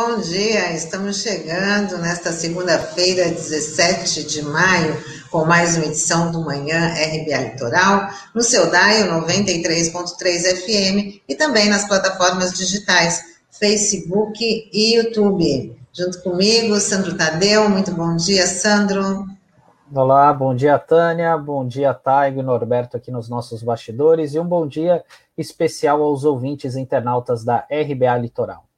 bom dia. Estamos chegando nesta segunda-feira, 17 de maio, com mais uma edição do Manhã RBA Litoral, no seu DAIO 93.3 FM e também nas plataformas digitais Facebook e YouTube. Junto comigo, Sandro Tadeu. Muito bom dia, Sandro. Olá, bom dia, Tânia. Bom dia, Taigo e Norberto aqui nos nossos bastidores. E um bom dia especial aos ouvintes internautas da RBA Litoral.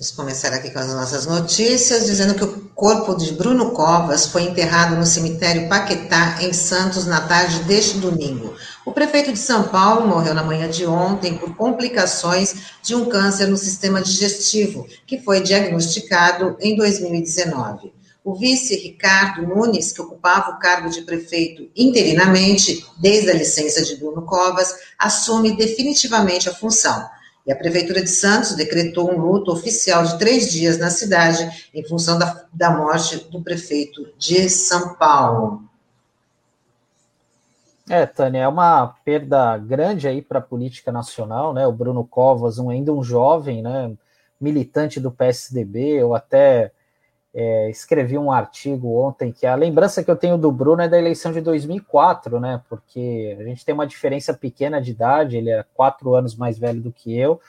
Vamos começar aqui com as nossas notícias, dizendo que o corpo de Bruno Covas foi enterrado no cemitério Paquetá, em Santos, na tarde deste domingo. O prefeito de São Paulo morreu na manhã de ontem por complicações de um câncer no sistema digestivo, que foi diagnosticado em 2019. O vice Ricardo Nunes, que ocupava o cargo de prefeito interinamente desde a licença de Bruno Covas, assume definitivamente a função. A Prefeitura de Santos decretou um luto oficial de três dias na cidade, em função da, da morte do prefeito de São Paulo. É, Tânia, é uma perda grande aí para a política nacional, né? O Bruno Covas, um, ainda um jovem, né? Militante do PSDB, ou até é, escrevi um artigo ontem que a lembrança que eu tenho do Bruno é da eleição de 2004, né? Porque a gente tem uma diferença pequena de idade, ele é quatro anos mais velho do que eu,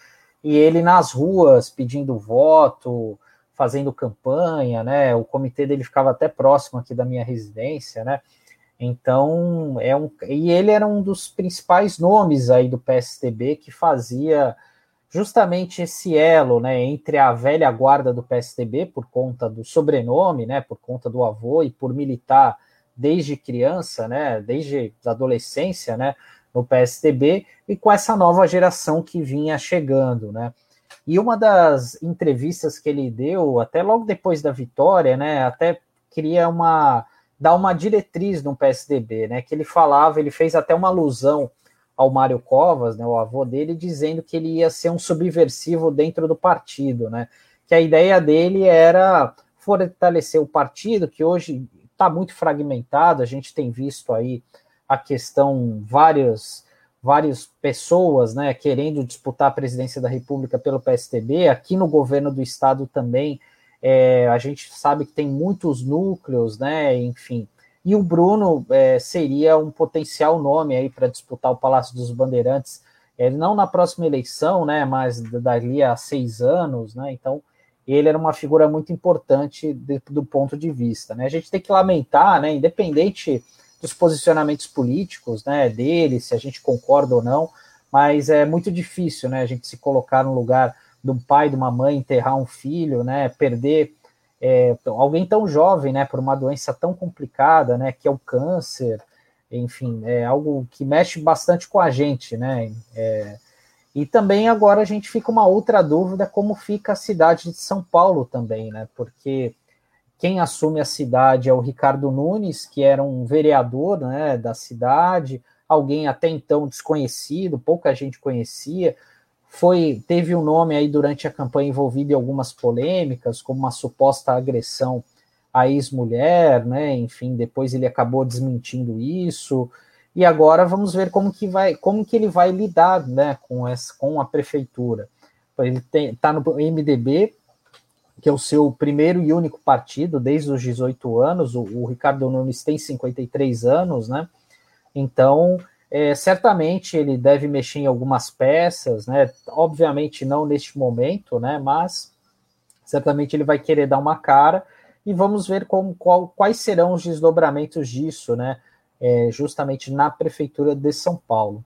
e ele nas ruas pedindo voto, fazendo campanha, né? O comitê dele ficava até próximo aqui da minha residência, né? Então, é um. E ele era um dos principais nomes aí do PSDB que fazia justamente esse elo né, entre a velha guarda do PSDB, por conta do sobrenome, né, por conta do avô e por militar desde criança, né, desde a adolescência, né, no PSDB, e com essa nova geração que vinha chegando, né. E uma das entrevistas que ele deu, até logo depois da vitória, né, até queria uma dar uma diretriz no PSDB, né, que ele falava, ele fez até uma alusão ao Mário Covas, né, o avô dele, dizendo que ele ia ser um subversivo dentro do partido, né? Que a ideia dele era fortalecer o partido, que hoje está muito fragmentado, a gente tem visto aí a questão várias várias pessoas, né, querendo disputar a presidência da República pelo PSTB, aqui no governo do estado também, é, a gente sabe que tem muitos núcleos, né, enfim, e o Bruno é, seria um potencial nome aí para disputar o Palácio dos Bandeirantes, é, não na próxima eleição, né, mas dali a seis anos, né, então ele era uma figura muito importante de, do ponto de vista, né, a gente tem que lamentar, né, independente dos posicionamentos políticos, né, dele, se a gente concorda ou não, mas é muito difícil, né, a gente se colocar no lugar de um pai, de uma mãe, enterrar um filho, né, perder é, alguém tão jovem, né, por uma doença tão complicada, né, que é o câncer, enfim, é algo que mexe bastante com a gente, né, é, e também agora a gente fica uma outra dúvida como fica a cidade de São Paulo também, né, porque quem assume a cidade é o Ricardo Nunes, que era um vereador, né, da cidade, alguém até então desconhecido, pouca gente conhecia, foi teve um nome aí durante a campanha envolvido em algumas polêmicas, como uma suposta agressão à ex-mulher, né? Enfim, depois ele acabou desmentindo isso. E agora vamos ver como que vai, como que ele vai lidar, né, com essa, com a prefeitura. Ele está no MDB, que é o seu primeiro e único partido desde os 18 anos. O, o Ricardo Nunes tem 53 anos, né? Então é, certamente ele deve mexer em algumas peças, né? Obviamente não neste momento, né? Mas certamente ele vai querer dar uma cara e vamos ver como, qual, quais serão os desdobramentos disso, né? É, justamente na prefeitura de São Paulo.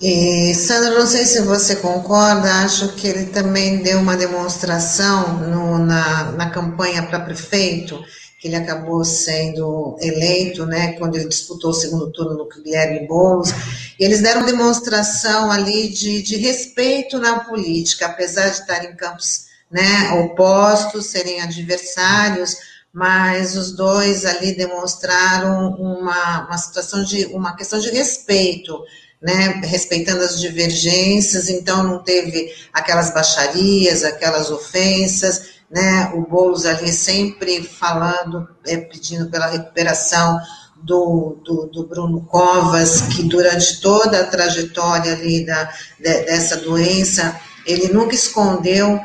E Sandra, não sei se você concorda, acho que ele também deu uma demonstração no, na, na campanha para prefeito ele acabou sendo eleito, né, quando ele disputou o segundo turno no Guilherme Boulos, e eles deram demonstração ali de, de respeito na política, apesar de estarem em campos né, opostos, serem adversários, mas os dois ali demonstraram uma, uma situação de, uma questão de respeito, né, respeitando as divergências, então não teve aquelas baixarias, aquelas ofensas, né? O Boulos ali sempre falando, é, pedindo pela recuperação do, do, do, Bruno Covas, que durante toda a trajetória ali da, de, dessa doença ele nunca escondeu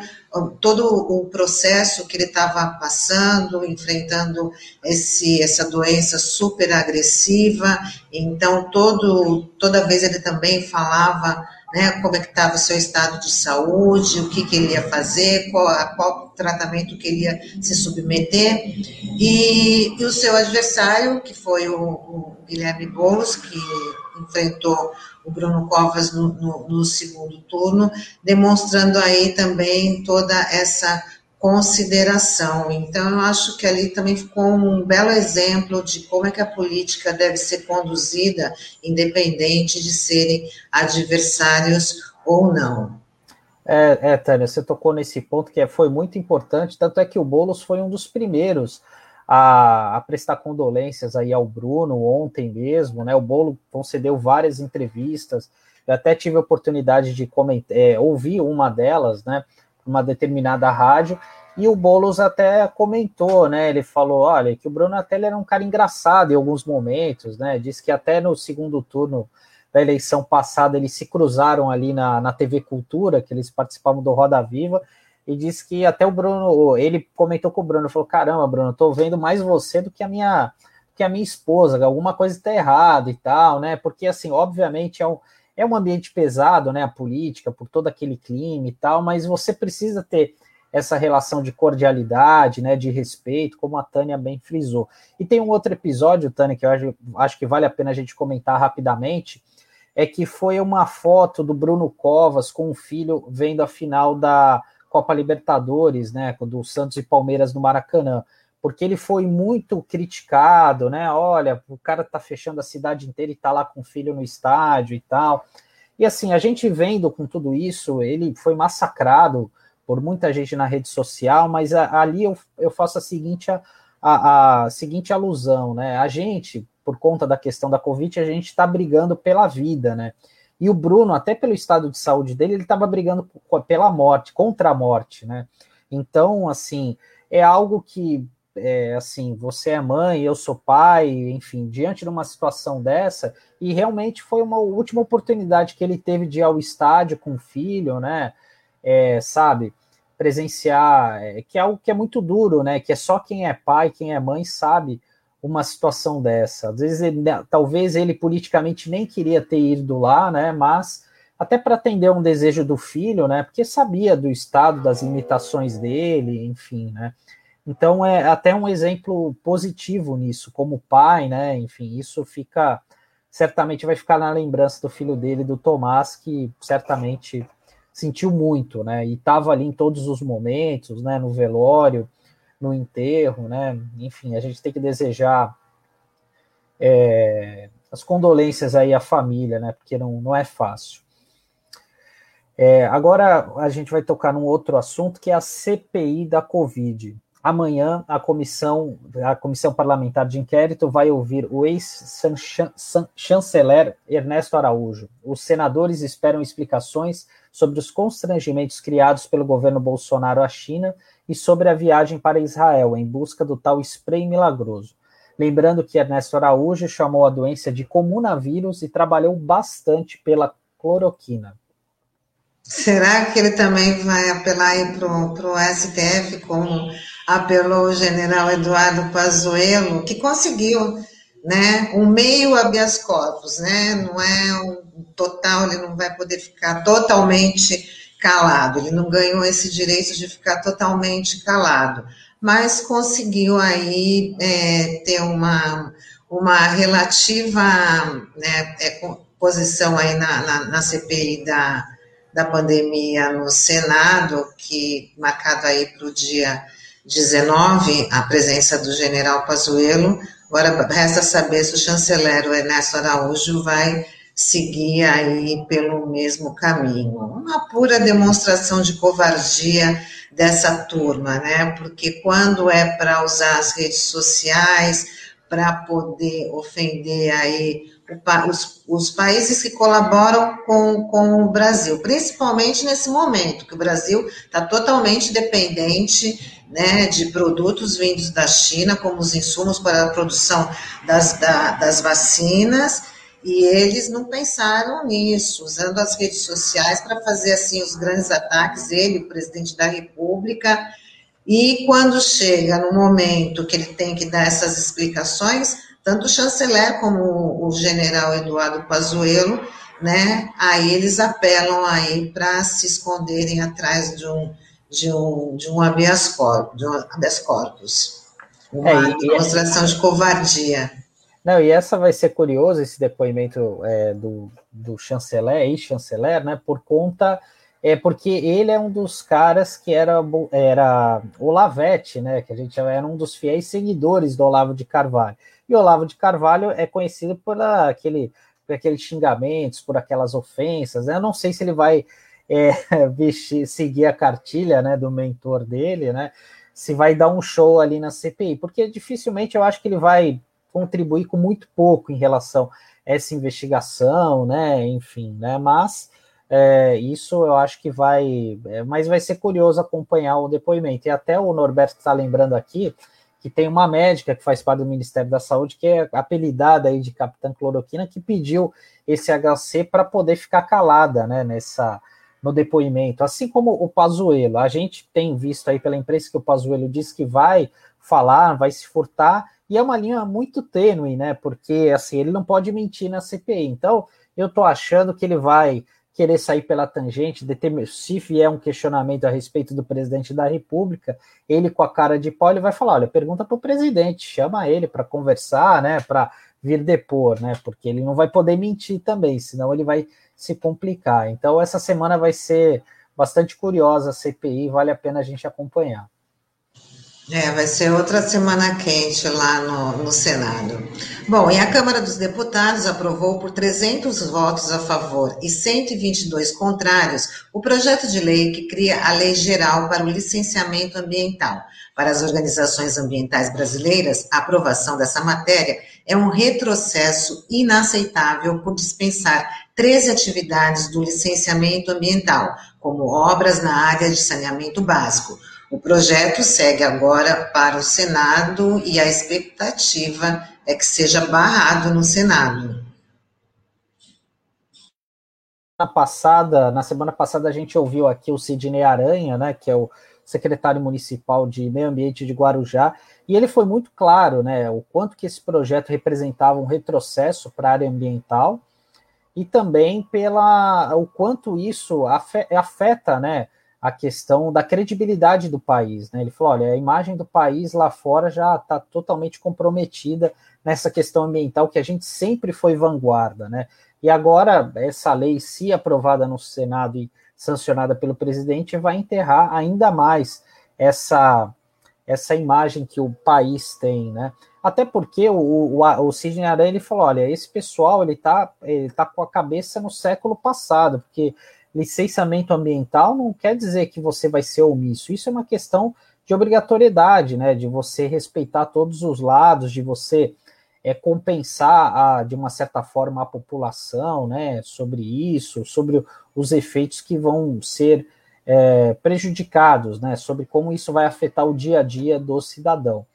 todo o processo que ele estava passando, enfrentando esse, essa doença super agressiva. Então, todo, toda vez ele também falava né, como é que estava o seu estado de saúde, o que, que ele ia fazer, qual, qual tratamento que ele ia se submeter. E, e o seu adversário, que foi o, o Guilherme Boulos, que enfrentou o Bruno Covas no, no, no, segundo turno, demonstrando aí também toda essa consideração. Então, eu acho que ali também ficou um belo exemplo de como é que a política deve ser conduzida, independente de serem adversários ou não. É, é, Tânia, você tocou nesse ponto que é, foi muito importante, tanto é que o Boulos foi um dos primeiros a, a, prestar condolências aí ao Bruno ontem mesmo, né? O Bolo concedeu várias entrevistas. Eu até tive a oportunidade de comentar, é, ouvir uma delas, né? Uma determinada rádio, e o Boulos até comentou, né? Ele falou: olha, que o Bruno até era um cara engraçado em alguns momentos, né? Disse que até no segundo turno da eleição passada eles se cruzaram ali na, na TV Cultura, que eles participavam do Roda Viva, e disse que até o Bruno, ele comentou com o Bruno, falou: caramba, Bruno, tô vendo mais você do que a minha que a minha esposa, alguma coisa está errada e tal, né? Porque assim, obviamente é um, é um ambiente pesado, né? A política, por todo aquele clima e tal, mas você precisa ter essa relação de cordialidade, né? De respeito, como a Tânia bem frisou. E tem um outro episódio, Tânia, que eu acho, acho que vale a pena a gente comentar rapidamente, é que foi uma foto do Bruno Covas com o filho vendo a final da Copa Libertadores, né, do Santos e Palmeiras no Maracanã, porque ele foi muito criticado, né? Olha, o cara tá fechando a cidade inteira e tá lá com o filho no estádio e tal. E assim, a gente vendo com tudo isso, ele foi massacrado por muita gente na rede social, mas ali eu, eu faço a seguinte a, a, a seguinte alusão, né? A gente, por conta da questão da Covid, a gente está brigando pela vida, né? E o Bruno, até pelo estado de saúde dele, ele estava brigando pela morte, contra a morte, né? Então, assim, é algo que, é, assim, você é mãe, eu sou pai, enfim, diante de uma situação dessa, e realmente foi uma última oportunidade que ele teve de ir ao estádio com o filho, né? É, sabe? Presenciar, é, que é algo que é muito duro, né? Que é só quem é pai, quem é mãe sabe uma situação dessa. Às vezes, ele, né, talvez ele politicamente nem queria ter ido lá, né? Mas até para atender um desejo do filho, né? Porque sabia do estado, das limitações dele, enfim, né? Então é até um exemplo positivo nisso, como pai, né? Enfim, isso fica certamente vai ficar na lembrança do filho dele, do Tomás, que certamente sentiu muito, né? E estava ali em todos os momentos, né? No velório, no enterro, né? Enfim, a gente tem que desejar é, as condolências aí à família, né? Porque não, não é fácil. É, agora a gente vai tocar num outro assunto que é a CPI da Covid. Amanhã a comissão, a comissão parlamentar de inquérito vai ouvir o ex-chanceler Ernesto Araújo. Os senadores esperam explicações sobre os constrangimentos criados pelo governo Bolsonaro à China e sobre a viagem para Israel em busca do tal spray milagroso. Lembrando que Ernesto Araújo chamou a doença de comunavírus e trabalhou bastante pela cloroquina. Será que ele também vai apelar para o STF, como apelou o general Eduardo Pazuello, que conseguiu né, um meio habeas corpus, né, não é um total, ele não vai poder ficar totalmente calado, ele não ganhou esse direito de ficar totalmente calado, mas conseguiu aí é, ter uma, uma relativa né, é, posição aí na, na, na, CPI da, da pandemia no Senado, que marcado aí para o dia 19, a presença do general Pazuello, agora resta saber se o chanceler Ernesto Araújo vai seguir aí pelo mesmo caminho. Uma pura demonstração de covardia dessa turma, né? Porque quando é para usar as redes sociais para poder ofender aí os, os, países que colaboram com, com o Brasil, principalmente nesse momento, que o Brasil está totalmente dependente né, de produtos vindos da China, como os insumos para a produção das, da, das vacinas, E eles não pensaram nisso, usando as redes sociais para fazer assim os grandes ataques, ele, o presidente da República, e quando chega no momento que ele tem que dar essas explicações, tanto o chanceler como o general Eduardo Pazuello, né, aí eles apelam aí para se esconderem atrás de um de um, de um habeas corpus, de um habeas corpus. Uma é, demonstração e, de covardia. Não, e essa vai ser curioso, esse depoimento é, do, do chanceler, ex-chanceler, né, por conta, é porque ele é um dos caras que era, era Olavete, né, que a gente era um dos fiéis seguidores do Olavo de Carvalho. E Olavo de Carvalho é conhecido por aquele, por aqueles xingamentos, por aquelas ofensas, né, eu não sei se ele vai é, vestir, seguir a cartilha né, do mentor dele, né, se vai dar um show ali na CPI, porque dificilmente eu acho que ele vai contribuir com muito pouco em relação a essa investigação, né? Enfim, né? Mas é, isso eu acho que vai, é, mas vai ser curioso acompanhar o depoimento. E até o Norberto está lembrando aqui que tem uma médica que faz parte do Ministério da Saúde, que é apelidada aí de Capitã Cloroquina, que pediu esse HC para poder ficar calada, né? Nessa no depoimento, assim como o Pazuello. A gente tem visto aí pela imprensa que o Pazuello diz que vai falar, vai se furtar, e é uma linha muito tênue, né? Porque assim, ele não pode mentir na CPI. Então, eu tô achando que ele vai querer sair pela tangente, se vier um questionamento a respeito do presidente da República, ele com a cara de pau, ele vai falar: olha, pergunta para o presidente, chama ele para conversar, né? Para vir depor, né? Porque ele não vai poder mentir também, senão ele vai se complicar. Então, essa semana vai ser bastante curiosa a CPI, vale a pena a gente acompanhar. É, vai ser outra semana quente lá no, no, Senado. Bom, e a Câmara dos Deputados aprovou por 300 votos a favor e 122 contrários o projeto de lei que cria a Lei Geral para o Licenciamento Ambiental. Para as organizações ambientais brasileiras, a aprovação dessa matéria é um retrocesso inaceitável por dispensar 13 atividades do licenciamento ambiental, como obras na área de saneamento básico o projeto segue agora para o Senado e a expectativa é que seja barrado no Senado. Na passada, na semana passada a gente ouviu aqui o Sidney Aranha, né, que é o secretário municipal de Meio Ambiente de Guarujá, e ele foi muito claro, né, o quanto que esse projeto representava um retrocesso para a área ambiental e também pela o quanto isso afeta, né, a questão da credibilidade do país. Né? Ele falou: olha, a imagem do país lá fora já está totalmente comprometida nessa questão ambiental que a gente sempre foi vanguarda. Né? E agora, essa lei, se aprovada no Senado e sancionada pelo presidente, vai enterrar ainda mais essa, essa imagem que o país tem. Né? Até porque o, o, o Sidney Aranha ele falou: olha, esse pessoal ele está ele tá com a cabeça no século passado, porque licenciamento ambiental não quer dizer que você vai ser omisso. Isso é uma questão de obrigatoriedade, né? De você respeitar todos os lados, de você é, compensar a, de uma certa forma a população, né? Sobre isso, sobre os efeitos que vão ser é, prejudicados, né? Sobre como isso vai afetar o dia a dia do cidadão.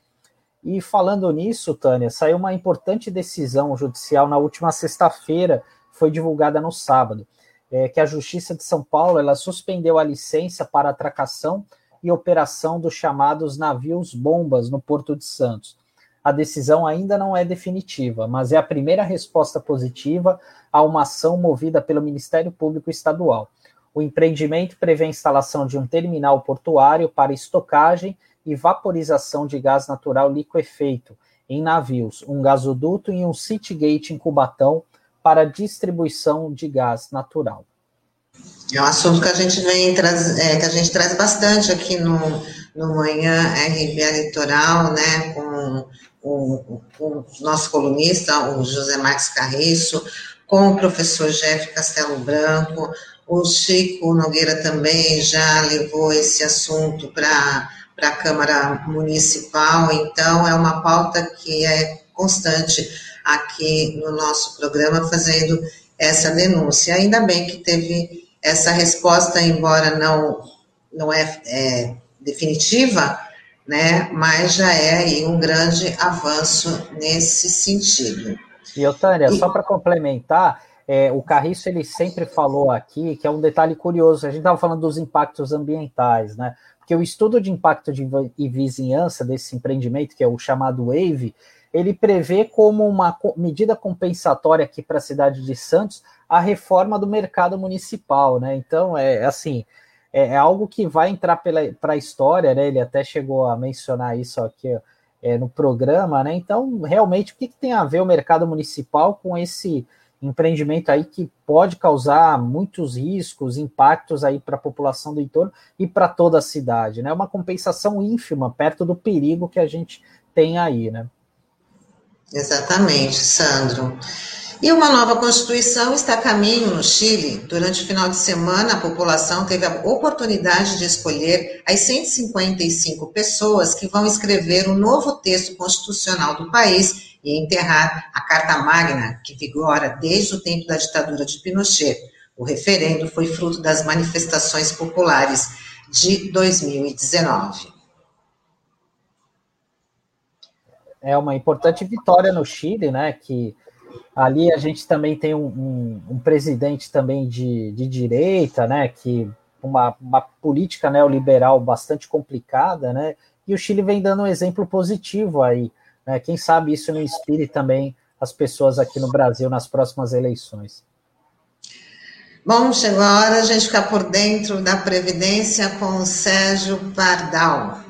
E falando nisso, Tânia, saiu uma importante decisão judicial na última sexta-feira, foi divulgada no sábado é, que a Justiça de São Paulo ela suspendeu a licença para atracação e operação dos chamados navios bombas no Porto de Santos. A decisão ainda não é definitiva, mas é a primeira resposta positiva a uma ação movida pelo Ministério Público Estadual. O empreendimento prevê a instalação de um terminal portuário para estocagem e vaporização de gás natural liquefeito em navios, um gasoduto e um Citygate em Cubatão, para distribuição de gás natural. É um assunto que a gente vem traz, é, que a gente traz bastante aqui no, no Manhã RBA Litoral, né, com o, o, nosso colunista, o José Marques Carriço, com o professor Jeff Castelo Branco, o Chico Nogueira também já levou esse assunto para a Câmara Municipal, então é uma pauta que é constante aqui no nosso programa fazendo essa denúncia. Ainda bem que teve essa resposta, embora não, não é, é definitiva, né, mas já é aí um grande avanço nesse sentido. E, Otânia, só para complementar, é, o Carriço ele sempre falou aqui que é um detalhe curioso. A gente estava falando dos impactos ambientais, né? Porque o estudo de impacto de e vizinhança desse empreendimento, que é o chamado WAVE, ele prevê como uma medida compensatória aqui para a cidade de Santos a reforma do mercado municipal, né? Então é assim. É, é algo que vai entrar para a história, né? Ele até chegou a mencionar isso aqui é, no programa, né? Então, realmente, o que, que tem a ver o mercado municipal com esse empreendimento aí que pode causar muitos riscos, impactos aí para a população do entorno e para toda a cidade, né? Uma compensação ínfima perto do perigo que a gente tem aí, né? Exatamente, Sandro. E uma nova Constituição está a caminho no Chile. Durante o final de semana, a população teve a oportunidade de escolher as 155 pessoas que vão escrever o novo texto constitucional do país e enterrar a Carta Magna, que vigora desde o tempo da ditadura de Pinochet. O referendo foi fruto das manifestações populares de 2019. É uma importante vitória no Chile, né? Que ali a gente também tem um, um, um presidente também de, de direita, né? Que uma, uma política neoliberal bastante complicada, né? E o Chile vem dando um exemplo positivo aí né? Quem sabe isso não inspire também as pessoas aqui no Brasil nas próximas eleições. Bom, chegou a hora de a gente ficar por dentro da Previdência com o Sérgio Pardal.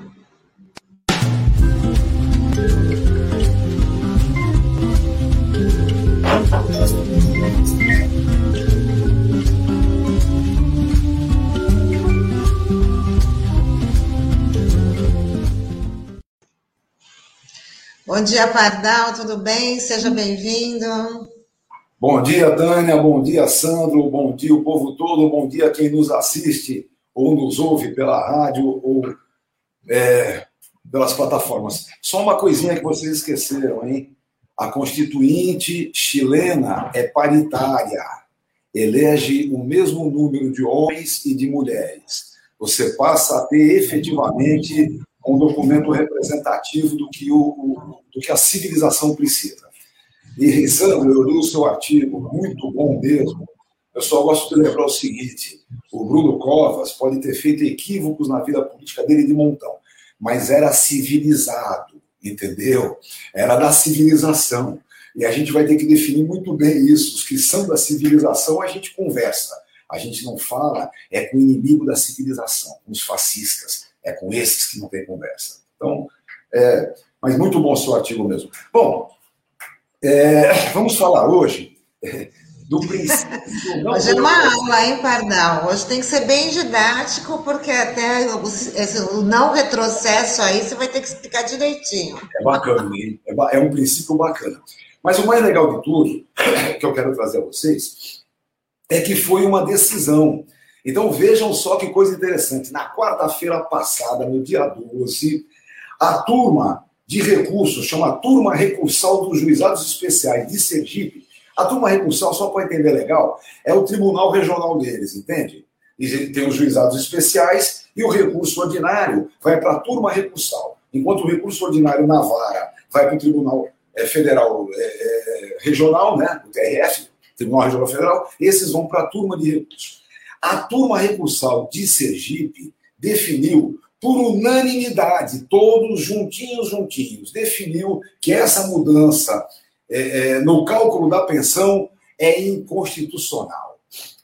Bom dia, Pardal, tudo bem? Seja bem-vindo. Bom dia, Tânia, bom dia, Sandro, bom dia, o povo todo, bom dia quem nos assiste ou nos ouve pela rádio ou é, pelas plataformas. Só uma coisinha que vocês esqueceram, hein? A Constituinte chilena é paritária, elege o mesmo número de homens e de mulheres. Você passa a ter efetivamente um documento representativo do que, o, do que a civilização precisa. E, Sandro, eu li o seu artigo, muito bom mesmo. Eu só gosto de lembrar o seguinte: o Bruno Covas pode ter feito equívocos na vida política dele de montão, mas era civilizado, entendeu? Era da civilização. E a gente vai ter que definir muito bem isso. Os que são da civilização, a gente conversa. A gente não fala, é com o inimigo da civilização, com os fascistas é com esses que não tem conversa. Então, é, mas muito bom o seu artigo mesmo. Bom, é, vamos falar hoje é, do princípio. hoje é uma aula, hein, Pardal? Hoje tem que ser bem didático, porque até o, esse, o não retrocesso aí você vai ter que explicar direitinho. É bacana, hein? É, é um princípio bacana. Mas o mais legal de tudo, que eu quero trazer a vocês, é que foi uma decisão então vejam só que coisa interessante. Na quarta-feira passada, no dia 12, a turma de recursos, chama Turma Recursal dos Juizados Especiais de Sergipe. A turma recursal, só para entender legal, é o tribunal regional deles, entende? E tem os juizados especiais e o recurso ordinário vai para a turma recursal. Enquanto o recurso ordinário na vara vai para o Tribunal é, Federal é, é, Regional, né, o TRF, Tribunal Regional Federal, esses vão para a turma de recursos. A turma recursal de Sergipe definiu, por unanimidade, todos juntinhos, juntinhos, definiu que essa mudança é, é, no cálculo da pensão é inconstitucional.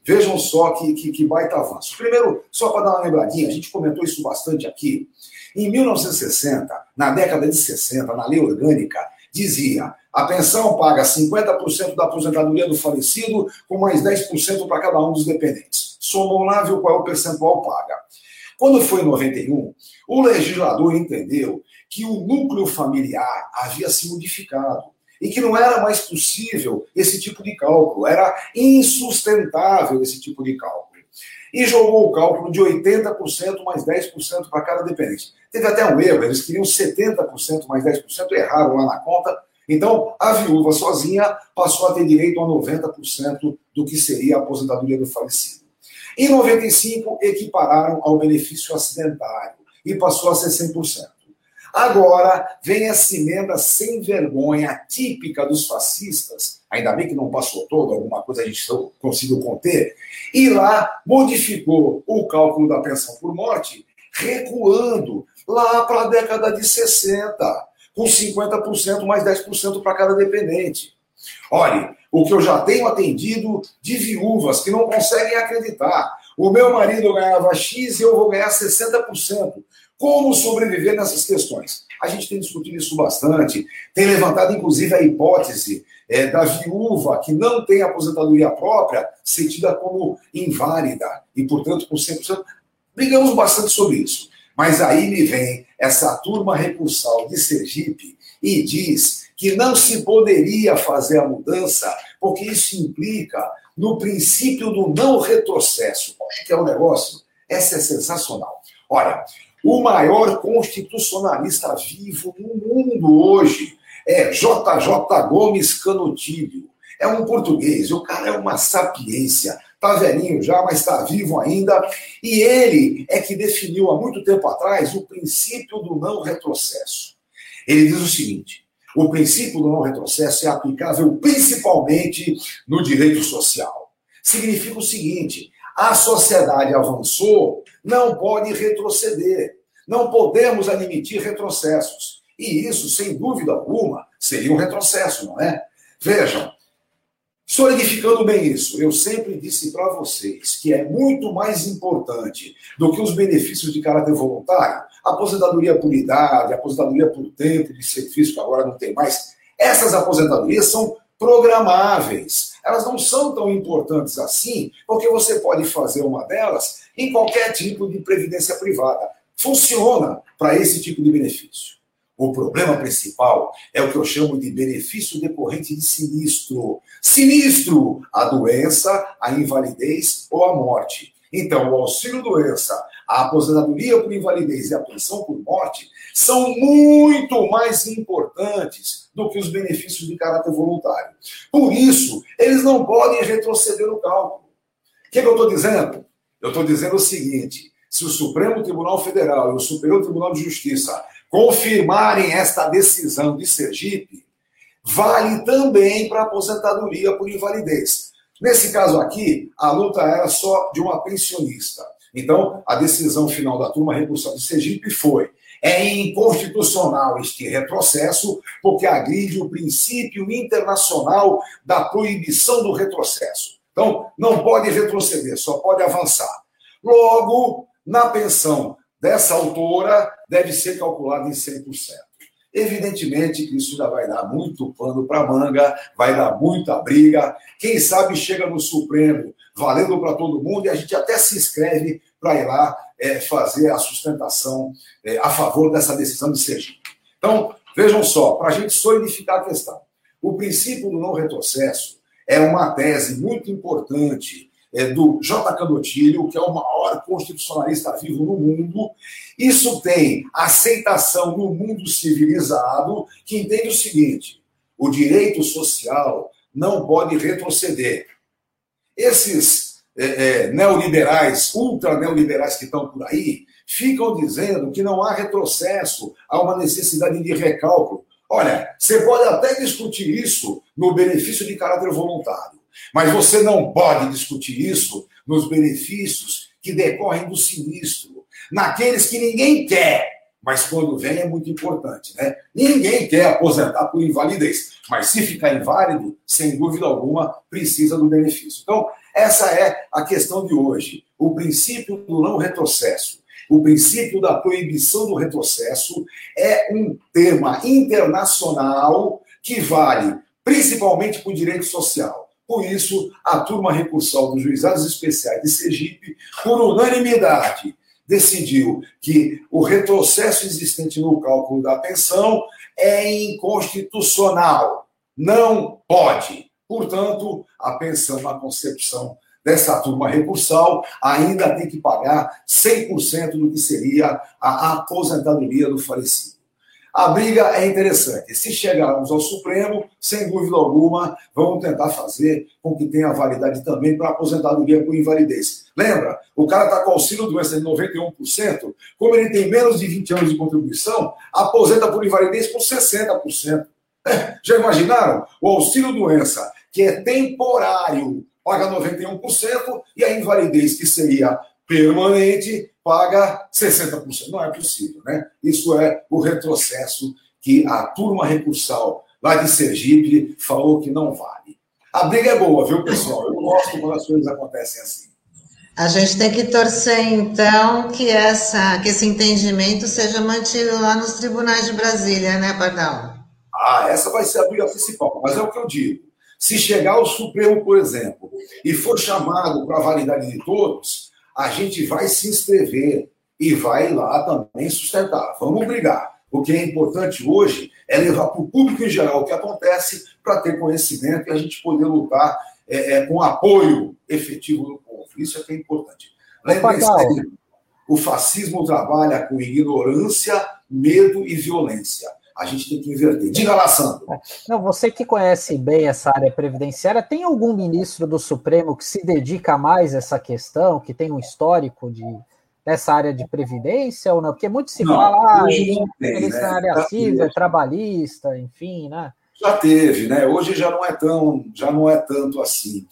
Vejam só que, que, que baita avanço. Primeiro, só para dar uma lembradinha, a gente comentou isso bastante aqui. Em 1960, na década de 60, na lei orgânica, dizia a pensão paga 50% da aposentadoria do falecido, com mais 10% para cada um dos dependentes somam lá, viu qual é o percentual paga. Quando foi em 91, o legislador entendeu que o núcleo familiar havia se modificado e que não era mais possível esse tipo de cálculo, era insustentável esse tipo de cálculo. E jogou o cálculo de 80% mais 10% para cada dependente. Teve até um erro, eles queriam 70% mais 10%, erraram lá na conta. Então, a viúva sozinha passou a ter direito a 90% do que seria a aposentadoria do falecido. Em 95, equipararam ao benefício acidentário e passou a ser 100%. Agora vem essa emenda sem vergonha, típica dos fascistas, ainda bem que não passou todo, alguma coisa a gente conseguiu conter, e lá modificou o cálculo da pensão por morte, recuando lá para a década de 60, com 50% mais 10% para cada dependente. Olhe, o que eu já tenho atendido de viúvas que não conseguem acreditar. O meu marido ganhava X e eu vou ganhar 60%. Como sobreviver nessas questões? A gente tem discutido isso bastante, tem levantado inclusive a hipótese é, da viúva que não tem aposentadoria própria ser tida como inválida e, portanto, com 100%. Brigamos bastante sobre isso. Mas aí me vem essa turma recursal de Sergipe e diz que não se poderia fazer a mudança, porque isso implica no princípio do não retrocesso. Como é que é o negócio? Essa é sensacional. Olha, o maior constitucionalista vivo no mundo hoje é JJ Gomes Canotilho. É um português, o cara é uma sapiência. Tá velhinho já, mas está vivo ainda. E ele é que definiu há muito tempo atrás o princípio do não retrocesso. Ele diz o seguinte: o princípio do não retrocesso é aplicável principalmente no direito social. Significa o seguinte: a sociedade avançou, não pode retroceder. Não podemos admitir retrocessos. E isso, sem dúvida alguma, seria um retrocesso, não é? Vejam, solidificando bem isso, eu sempre disse para vocês que é muito mais importante do que os benefícios de caráter voluntário, aposentadoria por idade, aposentadoria por tempo de serviço, que agora não tem mais. Essas aposentadorias são programáveis. Elas não são tão importantes assim, porque você pode fazer uma delas em qualquer tipo de previdência privada. Funciona para esse tipo de benefício. O problema principal é o que eu chamo de benefício decorrente de sinistro. Sinistro! A doença, a invalidez ou a morte. Então, o auxílio-doença, a aposentadoria por invalidez e a pensão por morte são muito mais importantes do que os benefícios de caráter voluntário. Por isso, eles não podem retroceder o cálculo. O que, é que eu estou dizendo? Eu estou dizendo o seguinte: se o Supremo Tribunal Federal e o Superior Tribunal de Justiça confirmarem esta decisão de Sergipe, vale também para aposentadoria por invalidez. Nesse caso aqui, a luta era só de uma pensionista. Então, a decisão final da turma recursal de Sergipe foi: é inconstitucional este retrocesso, porque agride o princípio internacional da proibição do retrocesso. Então, não pode retroceder, só pode avançar. Logo, na pensão dessa autora, deve ser calculada em 100%. Evidentemente que isso já vai dar muito pano para manga, vai dar muita briga. Quem sabe chega no Supremo valendo para todo mundo e a gente até se inscreve para ir lá é, fazer a sustentação é, a favor dessa decisão de Sergipe. Então, vejam só, para a gente solidificar a questão, o princípio do não retrocesso é uma tese muito importante é, do J. Candotilho, que é o maior constitucionalista vivo no mundo. Isso tem aceitação no mundo civilizado, que entende o seguinte: o direito social não pode retroceder. Esses é, é, neoliberais, ultra neoliberais que estão por aí, ficam dizendo que não há retrocesso, há uma necessidade de recálculo. Olha, você pode até discutir isso no benefício de caráter voluntário. Mas você não pode discutir isso nos benefícios que decorrem do sinistro, naqueles que ninguém quer, mas quando vem é muito importante, né? Ninguém quer aposentar por invalidez, mas se ficar inválido, sem dúvida alguma, precisa do benefício. Então, essa é a questão de hoje. O princípio do não retrocesso, o princípio da proibição do retrocesso é um tema internacional que vale principalmente para o direito social. Por isso, a turma recursal dos juizados especiais de Sergipe, por unanimidade, decidiu que o retrocesso existente no cálculo da pensão é inconstitucional. Não pode. Portanto, a pensão na concepção dessa turma recursal ainda tem que pagar 100% do que seria a aposentadoria do falecido. A briga é interessante. Se chegarmos ao Supremo, sem dúvida alguma, vamos tentar fazer com que tenha validade também para aposentadoria por invalidez. Lembra? O cara está com auxílio doença de 91%, como ele tem menos de 20 anos de contribuição, aposenta por invalidez por 60%. É, já imaginaram? O auxílio doença, que é temporário, paga 91%, e a invalidez, que seria permanente, paga 60%. Não é possível, né? Isso é o retrocesso que a turma recursal lá de Sergipe falou que não vale. A briga é boa, viu, pessoal? Eu gosto quando as coisas acontecem assim. A gente tem que torcer, então, que, essa, que esse entendimento seja mantido lá nos tribunais de Brasília, né, Pardal? Ah, essa vai ser a briga principal. Mas é o que eu digo. Se chegar ao Supremo, por exemplo, e for chamado para a validade de todos, a gente vai se inscrever e vai lá também sustentar. Vamos brigar. O que é importante hoje é levar para o público em geral o que acontece para ter conhecimento e a gente poder lutar é, é, com apoio efetivo do povo. Isso é que é importante. Lembre-se, o fascismo trabalha com ignorância, medo e violência. A gente tem que inverter. Diga lá, Sandro. Não, você que conhece bem essa área previdenciária, tem algum ministro do Supremo que se dedica mais a essa questão, que tem um histórico de, dessa área de previdência ou não? Porque muito se não, fala, ah, tem, né? na área civil, é trabalhista, enfim, né? Já teve, né? Hoje já não é tão, já não é tanto assim.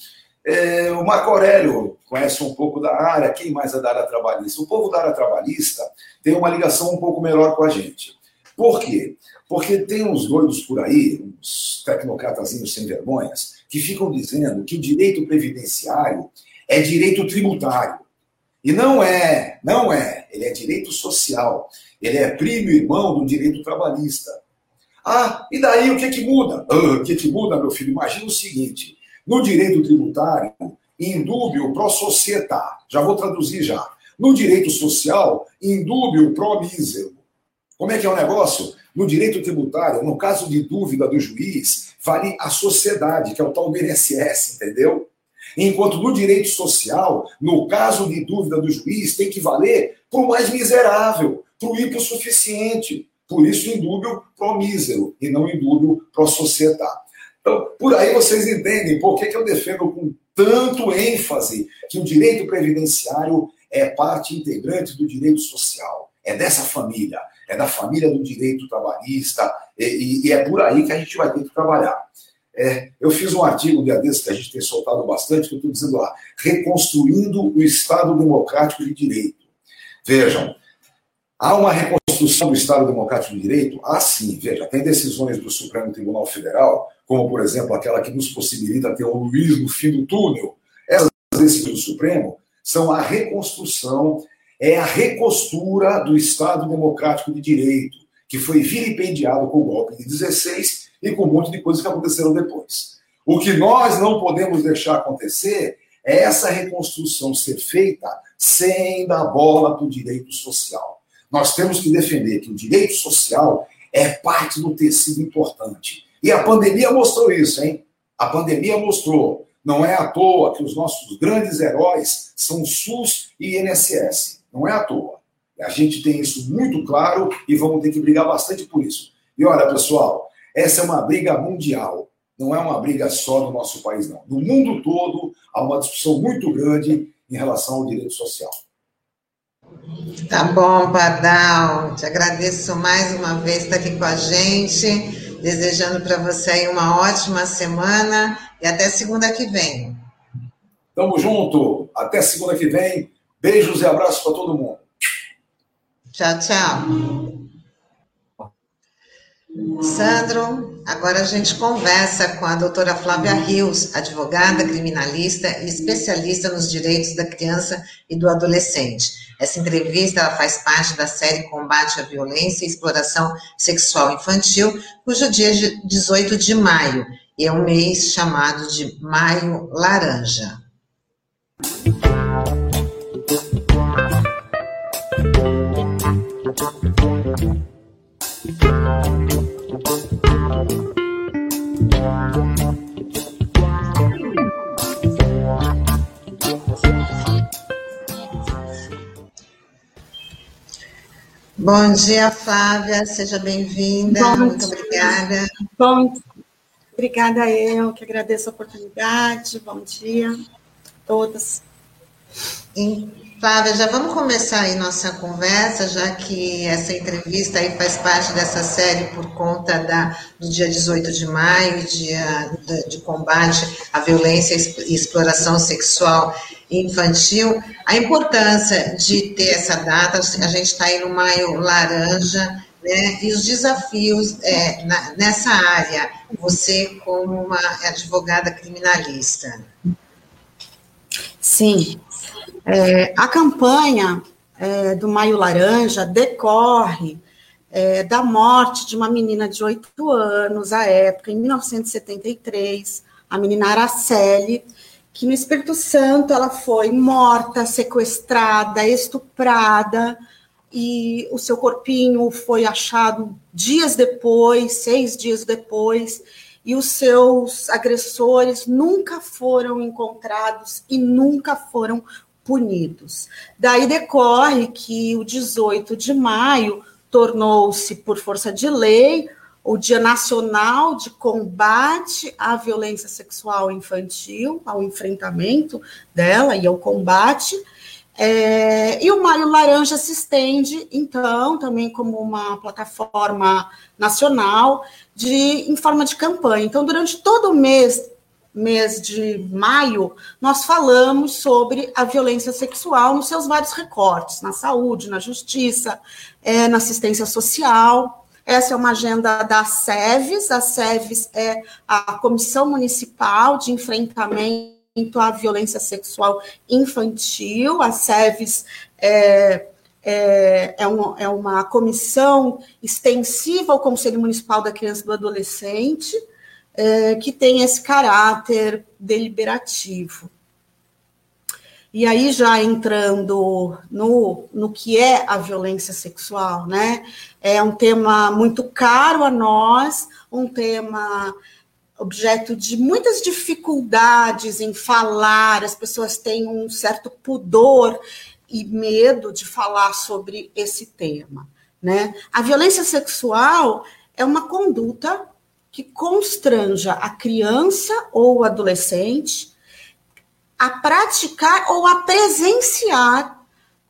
É, o Marco Aurélio conhece um pouco da área, quem mais é da área trabalhista? O povo da área trabalhista tem uma ligação um pouco melhor com a gente. Por quê? Porque tem uns doidos por aí, uns tecnocratazinhos sem vergonhas, que ficam dizendo que o direito previdenciário é direito tributário. E não é, não é. Ele é direito social. Ele é primo irmão do direito trabalhista. Ah, e daí o que que muda? Ah, o que que muda, meu filho? Imagina o seguinte: no direito tributário, indúbio pro società. Já vou traduzir já. No direito social, indúbio pro mísero. Como é que é o negócio? No direito tributário, no caso de dúvida do juiz, vale a sociedade, que é o tal BNSS, entendeu? Enquanto no direito social, no caso de dúvida do juiz, tem que valer para o mais miserável, para o hipossuficiente. Por isso, indúbio pro mísero e não indúbio pro societá. Então, por aí vocês entendem por que, que eu defendo com tanto ênfase que o direito previdenciário é parte integrante do direito social. É dessa família é da família do direito trabalhista, e, e, é por aí que a gente vai ter que trabalhar. É, eu fiz um artigo dia desse que a gente tem soltado bastante, que eu estou dizendo lá, reconstruindo o Estado Democrático de Direito. Vejam, há uma reconstrução do Estado Democrático de Direito? Ah, sim, veja, tem decisões do Supremo Tribunal Federal, como, por exemplo, aquela que nos possibilita ter o Luiz no fim do túnel. Essas decisões do Supremo são a reconstrução é a recostura do Estado Democrático de Direito, que foi vilipendiado com o golpe de 16 e com um monte de coisas que aconteceram depois. O que nós não podemos deixar acontecer é essa reconstrução ser feita sem dar bola para o direito social. Nós temos que defender que o direito social é parte do tecido importante. E a pandemia mostrou isso, hein? A pandemia mostrou. Não é à toa que os nossos grandes heróis são SUS e INSS. Não é à toa. A gente tem isso muito claro e vamos ter que brigar bastante por isso. E olha, pessoal, essa é uma briga mundial. Não é uma briga só do nosso país, não. No mundo todo, há uma discussão muito grande em relação ao direito social. Tá bom, Pardal. Te agradeço mais uma vez estar aqui com a gente. Desejando para você aí uma ótima semana e até segunda que vem. Tamo junto. Até segunda que vem. Beijos e abraços para todo mundo. Tchau, tchau. Sandro, agora a gente conversa com a doutora Flávia Rios, advogada, criminalista e especialista nos direitos da criança e do adolescente. Essa entrevista ela faz parte da série Combate à Violência e Exploração Sexual Infantil, cujo dia é 18 de maio, e é um mês chamado de Maio Laranja. Bom dia, Flávia, seja bem-vinda. Muito obrigada. Bom, obrigada eu que agradeço a oportunidade. Bom dia a todas. Flávia, já vamos começar aí nossa conversa, já que essa entrevista aí faz parte dessa série por conta da, do dia 18 de maio, dia de, combate à violência e exploração sexual infantil. A importância de ter essa data, a gente está aí no maio laranja, né, e os desafios é, na, nessa área, você como uma advogada criminalista. Sim, é, a campanha é, do Maio Laranja decorre é, da morte de uma menina de oito anos, à época, em 1973, a menina Araceli, que no Espírito Santo ela foi morta, sequestrada, estuprada, e o seu corpinho foi achado dias depois, seis dias depois, e os seus agressores nunca foram encontrados e nunca foram punidos. Daí decorre que o 18 de maio tornou-se, por força de lei, o Dia Nacional de Combate à Violência Sexual Infantil, ao enfrentamento dela e ao combate. É, e o Maio Laranja se estende, então, também como uma plataforma nacional de, em forma de campanha. Então, durante todo o mês mês de maio, nós falamos sobre a violência sexual nos seus vários recortes, na saúde, na justiça, é, na assistência social. Essa é uma agenda da SEVES, a SEVES é a Comissão Municipal de Enfrentamento à Violência Sexual Infantil, a SEVES é, é, é, uma, é uma comissão extensiva ao Conselho Municipal da Criança e do Adolescente, é, que tem esse caráter deliberativo. E aí, já entrando no, no que é a violência sexual, né? É um tema muito caro a nós, um tema objeto de muitas dificuldades em falar, as pessoas têm um certo pudor e medo de falar sobre esse tema, né? A violência sexual é uma conduta que constranja a criança ou o adolescente a praticar ou a presenciar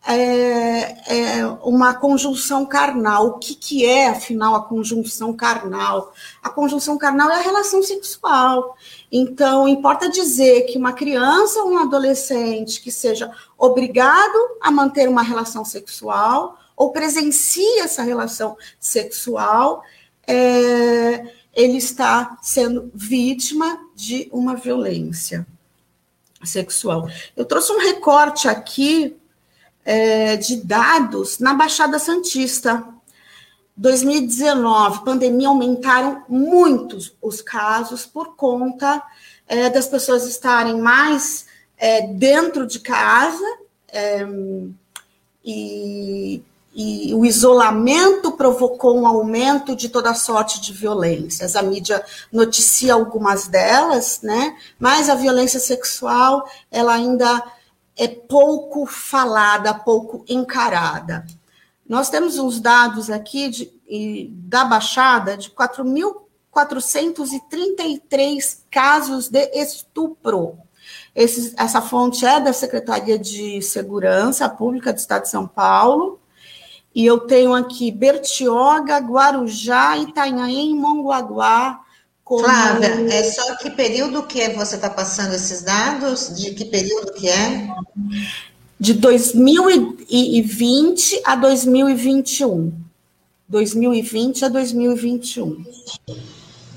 é, é, uma conjunção carnal. O que, que é, afinal, a conjunção carnal? A conjunção carnal é a relação sexual. Então, importa dizer que uma criança ou um adolescente que seja obrigado a manter uma relação sexual ou presencia essa relação sexual, é, ele está sendo vítima de uma violência sexual. Eu trouxe um recorte aqui é, de dados na Baixada Santista. 2019, pandemia, aumentaram muitos os casos por conta é, das pessoas estarem mais é, dentro de casa é, e e o isolamento provocou um aumento de toda sorte de violências. A mídia noticia algumas delas, né? Mas a violência sexual, ela ainda é pouco falada, pouco encarada. Nós temos uns dados aqui de, da Baixada de 4.433 casos de estupro. Esse, essa fonte é da Secretaria de Segurança Pública do Estado de São Paulo, e eu tenho aqui Bertioga, Guarujá, Itanhaém, Mongaguá. Como... Flávia, é só que período que você está passando esses dados? De que período que é? De 2020 a 2021. 2020 a 2021.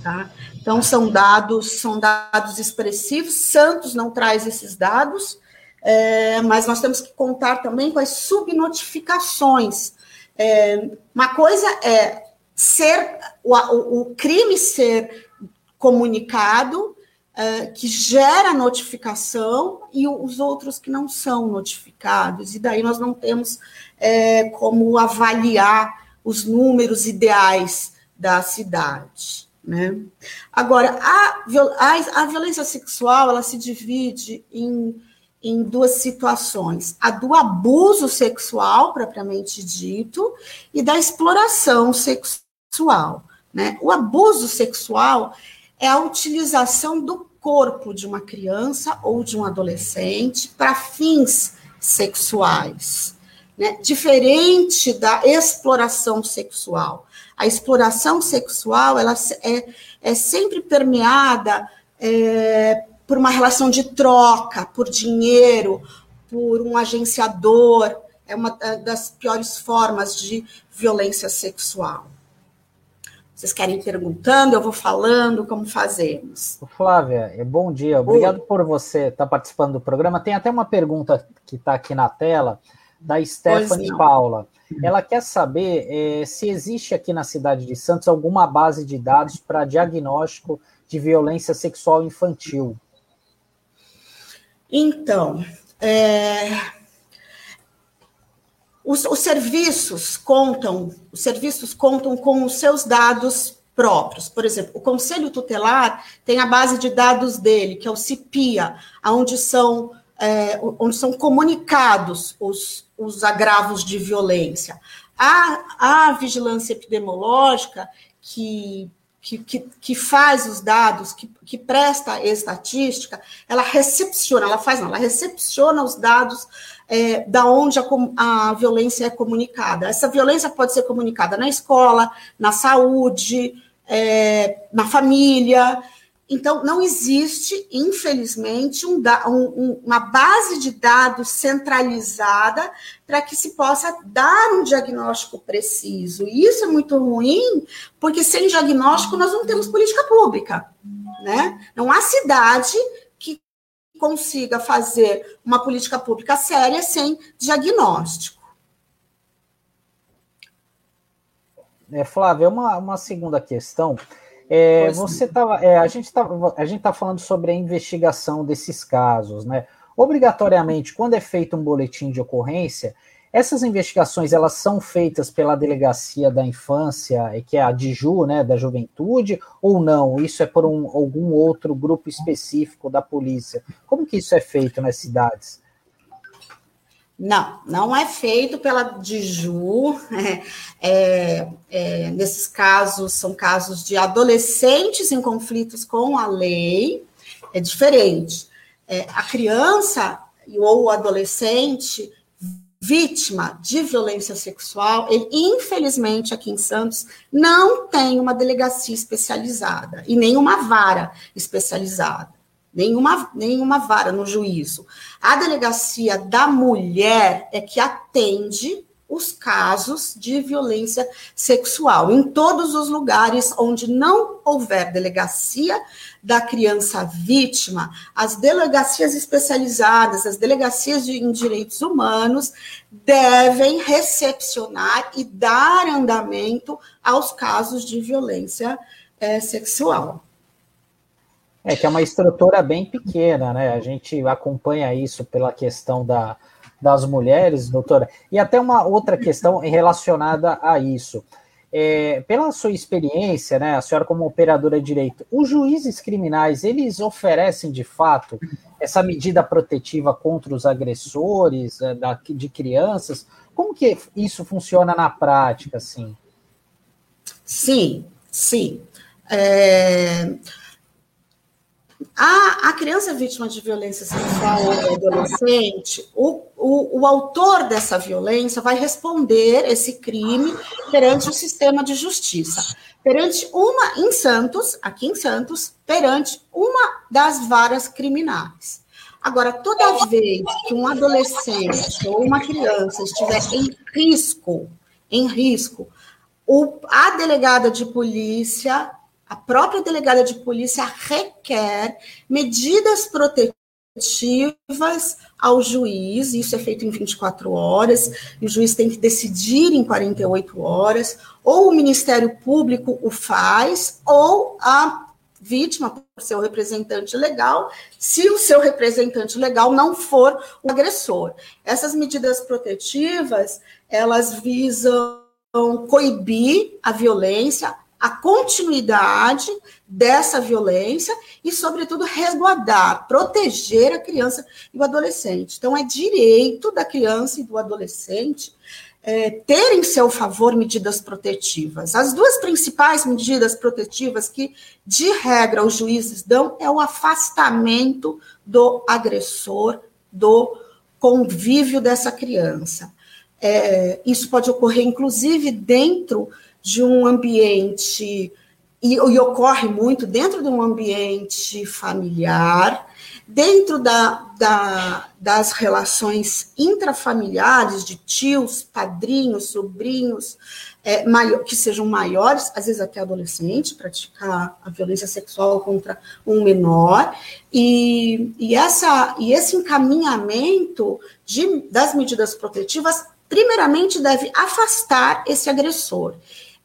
Tá? Então são dados, são dados expressivos. Santos não traz esses dados, é, mas nós temos que contar também com as subnotificações é, uma coisa é ser o, o crime ser comunicado, é, que gera notificação, e os outros que não são notificados. E daí nós não temos é, como avaliar os números ideais da cidade. Né? Agora, a, a, a violência sexual ela se divide em em duas situações: a do abuso sexual, propriamente dito, e da exploração sexual. Né? O abuso sexual é a utilização do corpo de uma criança ou de um adolescente para fins sexuais. Né? Diferente da exploração sexual. A exploração sexual ela é, é sempre permeada é, por uma relação de troca, por dinheiro, por um agenciador. É uma das piores formas de violência sexual. Vocês querem ir perguntando, eu vou falando, como fazemos? Flávia, é bom dia. Obrigado Oi. por você estar participando do programa. Tem até uma pergunta que está aqui na tela, da Stephanie Paula. Ela quer saber é, se existe aqui na cidade de Santos alguma base de dados para diagnóstico de violência sexual infantil. Então, é, os, os, serviços contam, os serviços contam com os seus dados próprios. Por exemplo, o Conselho Tutelar tem a base de dados dele, que é o CIPIA, onde são, é, onde são comunicados os, os agravos de violência. A, a vigilância epidemiológica, que que, que, que, faz os dados, que, que presta estatística, ela recepciona, ela faz não, ela recepciona os dados é, da onde a, a violência é comunicada. Essa violência pode ser comunicada na escola, na saúde, é, na família, então, não existe, infelizmente, um, um, uma base de dados centralizada para que se possa dar um diagnóstico preciso. E isso é muito ruim, porque sem diagnóstico nós não temos política pública. Né? Não há cidade que consiga fazer uma política pública séria sem diagnóstico. É, Flávia, uma, uma segunda questão. É, você tava, é, a gente está a gente tá falando sobre a investigação desses casos, né? Obrigatoriamente, quando é feito um boletim de ocorrência, essas investigações elas são feitas pela delegacia da infância, que é a DIJU, né, da juventude, ou não? Isso é por um, algum outro grupo específico da polícia? Como que isso é feito nas cidades? Não, não é feito pela DIJU. É, é, nesses casos, são casos de adolescentes em conflitos com a lei, é diferente. É, a criança ou o adolescente vítima de violência sexual, ele, infelizmente, aqui em Santos, não tem uma delegacia especializada e nem uma vara especializada nenhuma, nenhuma vara no juízo. A delegacia da mulher é que atende os casos de violência sexual. Em todos os lugares onde não houver delegacia da criança vítima, as delegacias especializadas, as delegacias de, em direitos humanos, devem recepcionar e dar andamento aos casos de violência é, sexual. É que é uma estrutura bem pequena, né? A gente acompanha isso pela questão da, das mulheres, doutora. E até uma outra questão relacionada a isso. É, pela sua experiência, né, a senhora como operadora de direito, os juízes criminais, eles oferecem de fato essa medida protetiva contra os agressores é, de crianças? Como que isso funciona na prática, assim? Sim, sim. É... A, a criança vítima de violência sexual ou adolescente, o, o, o autor dessa violência vai responder esse crime perante o sistema de justiça. Perante uma, em Santos, aqui em Santos, perante uma das varas criminais. Agora, toda vez que um adolescente ou uma criança estiver em risco, em risco, o, a delegada de polícia a própria delegada de polícia requer medidas protetivas ao juiz, isso é feito em 24 horas, e o juiz tem que decidir em 48 horas, ou o Ministério Público o faz, ou a vítima, por seu representante legal, se o seu representante legal não for o agressor. Essas medidas protetivas, elas visam coibir a violência, a continuidade dessa violência e, sobretudo, resguardar, proteger a criança e o adolescente. Então, é direito da criança e do adolescente é, ter em seu favor medidas protetivas. As duas principais medidas protetivas que, de regra, os juízes dão é o afastamento do agressor do convívio dessa criança. É, isso pode ocorrer, inclusive, dentro de um ambiente, e, e, ocorre muito dentro de um ambiente familiar, dentro da, da, das relações intrafamiliares de tios, padrinhos, sobrinhos, é, maior, que sejam maiores, às vezes até adolescente, praticar a violência sexual contra um menor, e, e, essa, e esse encaminhamento de, das medidas protetivas, primeiramente, deve afastar esse agressor.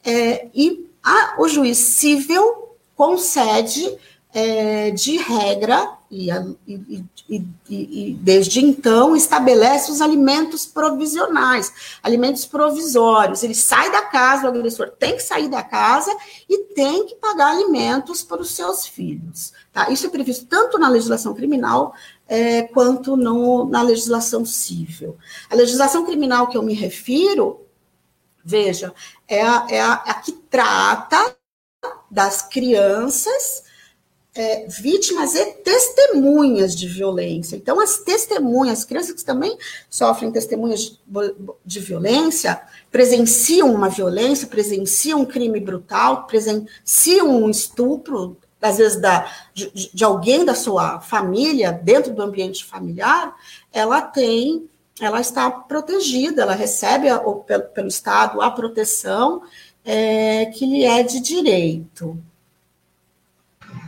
É, e a, o juiz civil concede, é, de regra, e, e, e, e, desde então estabelece os alimentos provisionais, alimentos provisórios. Ele sai da casa, o agressor tem que sair da casa e tem que pagar alimentos para os seus filhos. Tá? Isso é previsto tanto na legislação criminal é, quanto no, na legislação civil. A legislação criminal que eu me refiro, veja, é a, é a, a que trata das crianças é, vítimas e testemunhas de violência. Então, as testemunhas, as crianças que também sofrem testemunhas de, de violência, presenciam uma violência, presenciam um crime brutal, presenciam um estupro, às vezes da, de, de alguém da sua família, dentro do ambiente familiar, ela tem, ela está protegida, ela recebe a, pelo, pelo Estado a proteção é, que lhe é de direito.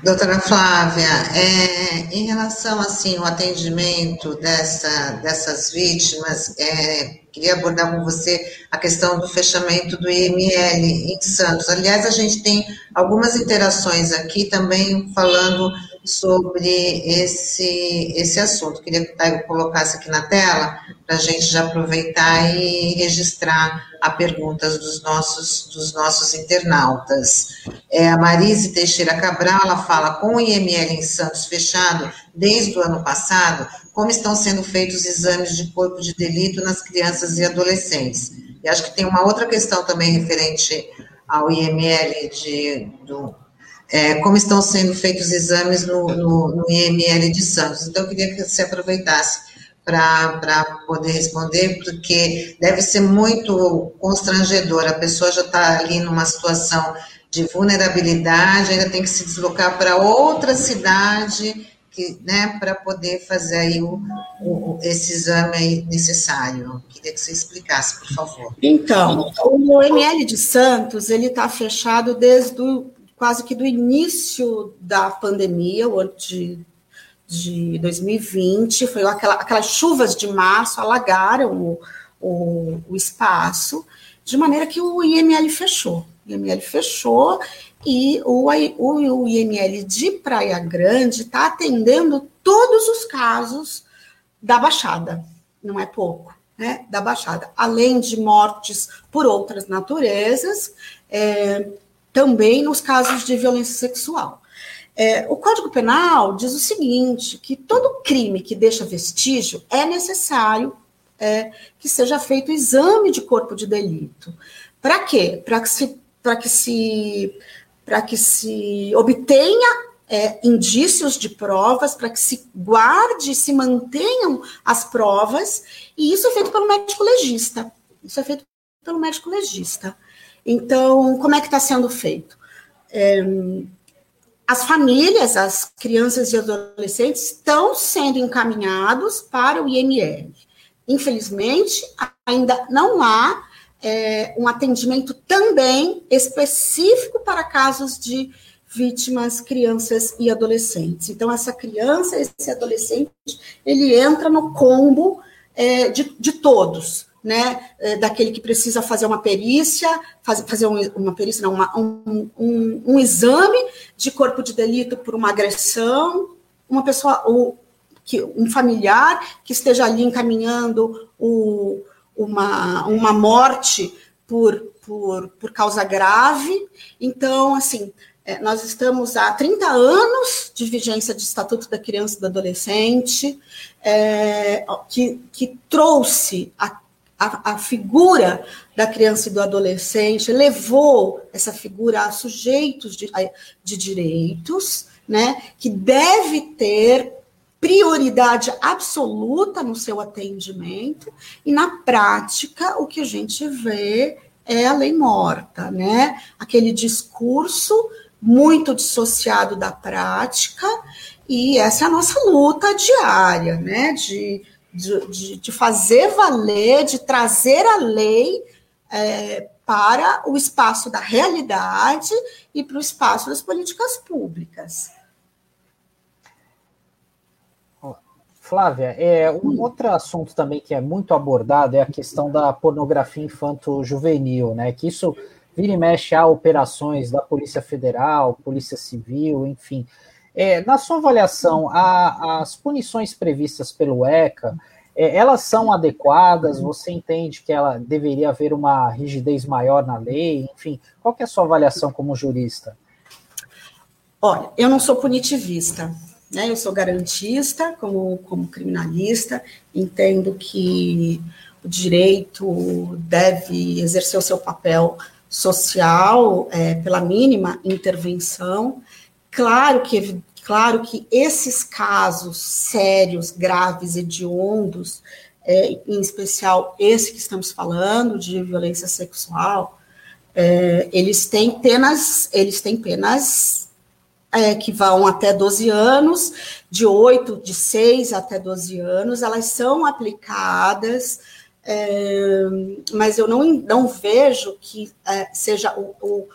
Doutora Flávia, é, em relação assim ao atendimento dessa, dessas vítimas, é, queria abordar com você a questão do fechamento do IML em Santos. Aliás, a gente tem algumas interações aqui também falando sobre esse, esse assunto. Queria que Taigo colocasse aqui na tela, para a gente já aproveitar e registrar a perguntas dos nossos, dos nossos internautas. É, a Marise Teixeira Cabral, ela fala, com o IML em Santos fechado desde o ano passado, como estão sendo feitos exames de corpo de delito nas crianças e adolescentes? E acho que tem uma outra questão também referente ao IML de, do, é, como estão sendo feitos exames no, no, no, IML de Santos. Então, eu queria que você aproveitasse para poder responder, porque deve ser muito constrangedor. A pessoa já está ali numa situação de vulnerabilidade, ainda tem que se deslocar para outra cidade, que, né, para poder fazer aí o, o, esse exame necessário. Queria que você explicasse, por favor. Então, o ML de Santos, ele está fechado desde o quase que do início da pandemia, o ano de, de 2020, foi aquela, aquelas chuvas de março alagaram o, o, o espaço, de maneira que o IML fechou. O IML fechou e o, o, o IML de Praia Grande está atendendo todos os casos da Baixada, não é pouco, né? Da Baixada, além de mortes por outras naturezas, é, também nos casos de violência sexual. É, o Código Penal diz o seguinte: que todo crime que deixa vestígio é necessário é, que seja feito exame de corpo de delito. Para quê? Para que se para que se para que se obtenha é, indícios de provas, para que se guarde, se mantenham as provas, e isso é feito pelo médico legista. Isso é feito pelo médico legista. Então, como é que está sendo feito? É, as famílias, as crianças e adolescentes estão sendo encaminhados para o IML. Infelizmente, ainda não há é, um atendimento também específico para casos de vítimas, crianças e adolescentes. Então, essa criança, esse adolescente, ele entra no combo é, de, de todos né, é, daquele que precisa fazer uma perícia, faz, fazer um, uma perícia, não, uma, um, um, um, exame de corpo de delito por uma agressão, uma pessoa, ou, que, um familiar que esteja ali encaminhando o, uma, uma morte por por, por causa grave. Então, assim, é, nós estamos há 30 anos de vigência de Estatuto da Criança e do Adolescente, é, que, que trouxe a, a, a, figura da criança e do adolescente, levou essa figura a sujeitos de, de direitos, né, que deve ter prioridade absoluta no seu atendimento, e na prática o que a gente vê é a lei morta, né? Aquele discurso muito dissociado da prática, e essa é a nossa luta diária, né? De, de, de fazer valer, de trazer a lei é, para o espaço da realidade e para o espaço das políticas públicas. Flávia, é, um hum. outro assunto também que é muito abordado é a questão da pornografia infanto-juvenil, né? Que isso vira e mexe a operações da Polícia Federal, Polícia Civil, enfim. É, na sua avaliação, a, as punições previstas pelo ECA, é, elas são adequadas? Você entende que ela deveria haver uma rigidez maior na lei? Enfim, qual é a sua avaliação como jurista? Olha, eu não sou punitivista, né? Eu sou garantista como, como criminalista, entendo que o direito deve exercer o seu papel social é, pela mínima intervenção. Claro que, claro que esses casos sérios, graves, hediondos, é, em especial esse que estamos falando de violência sexual, é, eles têm penas, eles têm penas é, que vão até 12 anos, de 8, de 6 até 12 anos, elas são aplicadas é, mas eu não, não vejo que é, seja o, o,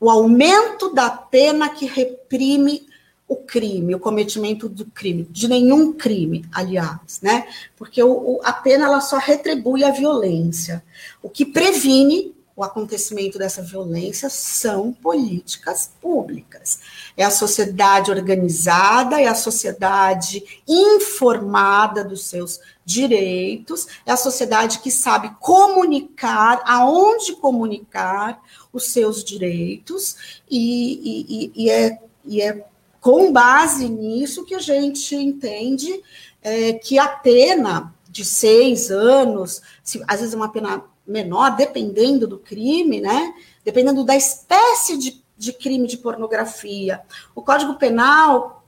o, aumento da pena que reprime o crime, o cometimento do crime, de nenhum crime, aliás, né? Porque o, a pena ela só retribui a violência. O que previne o acontecimento dessa violência são políticas públicas. É a sociedade organizada, é a sociedade informada dos seus direitos, é a sociedade que sabe comunicar, aonde comunicar os seus direitos, e, e, e, é, e é com base nisso que a gente entende é, que a pena de seis anos, se, às vezes uma pena menor, dependendo do crime, né? Dependendo da espécie de, de crime de pornografia. O Código Penal,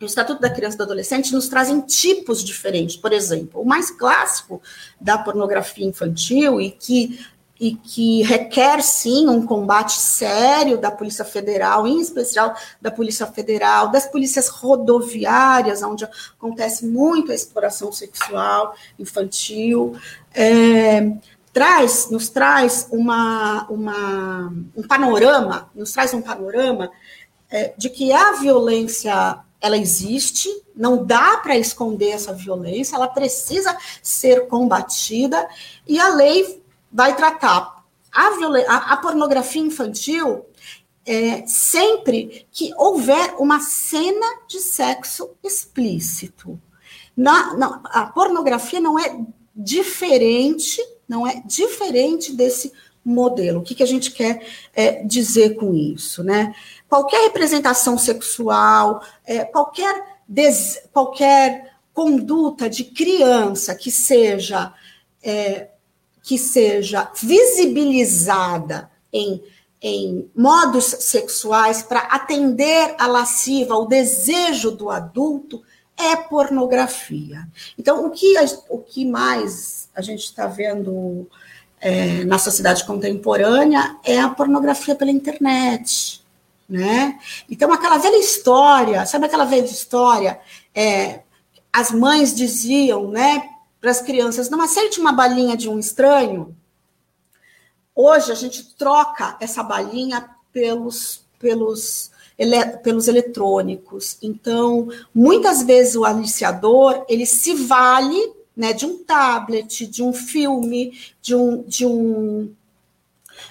o Estatuto da Criança e do Adolescente nos trazem tipos diferentes. Por exemplo, o mais clássico da pornografia infantil e que e que requer sim um combate sério da Polícia Federal, em especial da Polícia Federal, das polícias rodoviárias, onde acontece muito exploração sexual infantil. É, traz, nos traz uma, uma, um panorama, nos traz um panorama é, de que a violência ela existe, não dá para esconder essa violência, ela precisa ser combatida e a lei vai tratar a, a, a pornografia infantil é, sempre que houver uma cena de sexo explícito. Na, na, a pornografia não é diferente não é diferente desse modelo. O que, que a gente quer é, dizer com isso? Né? Qualquer representação sexual, é, qualquer, des, qualquer conduta de criança que seja, é, que seja visibilizada em, em modos sexuais para atender a lasciva, o desejo do adulto, é pornografia. Então, o que, o que mais a gente está vendo é, na sociedade contemporânea é a pornografia pela internet. Né? Então, aquela velha história, sabe aquela velha história? É, as mães diziam né, para as crianças: não aceite uma balinha de um estranho. Hoje, a gente troca essa balinha pelos, pelos ele, pelos eletrônicos. Então, muitas vezes o aliciador ele se vale né, de um tablet, de um filme, de um, de um,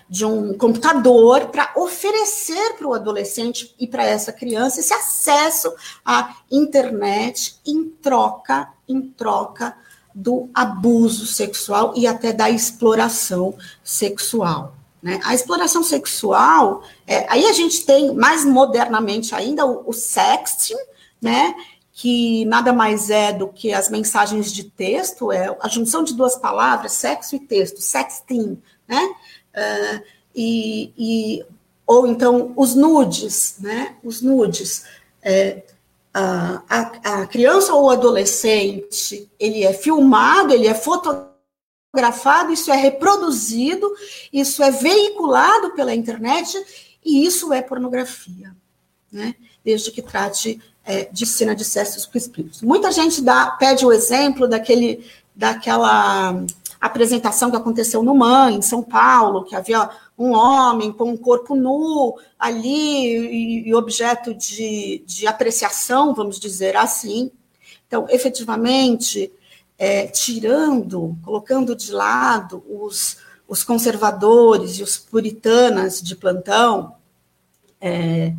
de um computador para oferecer para o adolescente e para essa criança esse acesso à internet em troca, em troca do abuso sexual e até da exploração sexual. Né? A exploração sexual, é, aí a gente tem mais modernamente ainda o, o sexting, né? que nada mais é do que as mensagens de texto, é a junção de duas palavras, sexo e texto, sexting, né? Uh, e, e, ou então os nudes, né? Os nudes. É, a, a, criança ou adolescente, ele é filmado, ele é fotografado, isso é reproduzido, isso é veiculado pela internet e isso é pornografia, né? Desde que trate é, de cena de sexo explícitos. Muita gente dá, pede o exemplo daquele, daquela apresentação que aconteceu no MAN, em São Paulo, que havia um homem com um corpo nu ali e, objeto de, de apreciação, vamos dizer assim. Então, efetivamente, é, tirando, colocando de lado os, os conservadores e os puritanas de plantão, é,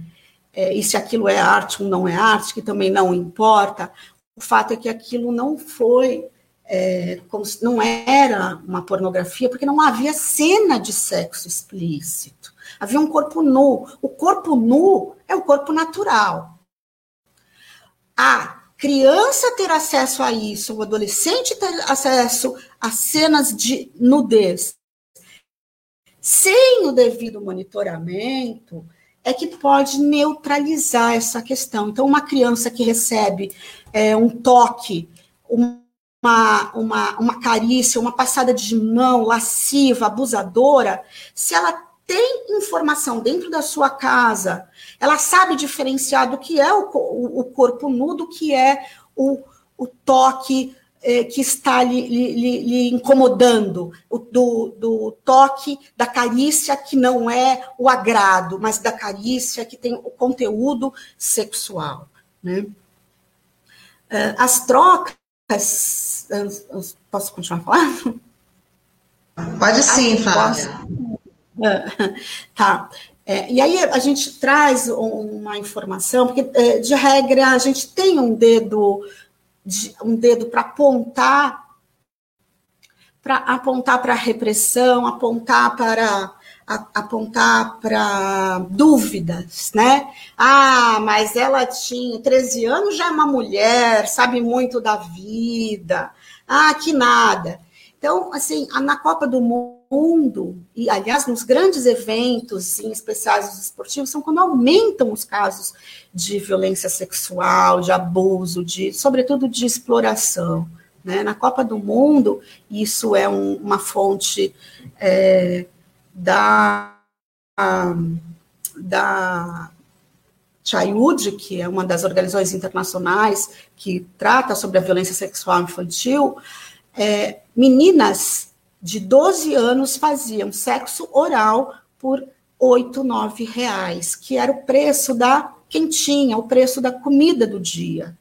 é, e se aquilo é arte ou não é arte, que também não importa. O fato é que aquilo não foi, é, não era uma pornografia, porque não havia cena de sexo explícito. Havia um corpo nu. O corpo nu é o corpo natural. A criança ter acesso a isso, o adolescente ter acesso a cenas de nudez, sem o devido monitoramento, é que pode neutralizar essa questão. Então, uma criança que recebe é, um toque, uma, uma, uma carícia, uma passada de mão lasciva, abusadora, se ela tem informação dentro da sua casa, ela sabe diferenciar do que é o, o, o corpo nu, do que é o, o toque é, que está lhe, lhe, lhe incomodando, o, do, do, toque, da carícia que não é o agrado, mas da carícia que tem o conteúdo sexual. Né? É, as trocas. Posso continuar falando? Pode sim, Flávia. Tá. É, e aí a gente traz uma informação, porque é, de regra a gente tem um dedo de, um dedo para apontar para apontar para a repressão, apontar para apontar para dúvidas, né? Ah, mas ela tinha 13 anos, já é uma mulher, sabe muito da vida. Ah, que nada. Então, assim, na Copa do Mundo, e aliás, nos grandes eventos, em especiais esportivos, são quando aumentam os casos de violência sexual, de abuso, de, sobretudo de exploração. Né? Na Copa do Mundo, isso é um, uma fonte é, da, da Chayud, que é uma das organizações internacionais que trata sobre a violência sexual infantil, é, meninas de 12 anos faziam sexo oral por 8, 9 reais, que era o preço da quentinha, o preço da comida do dia.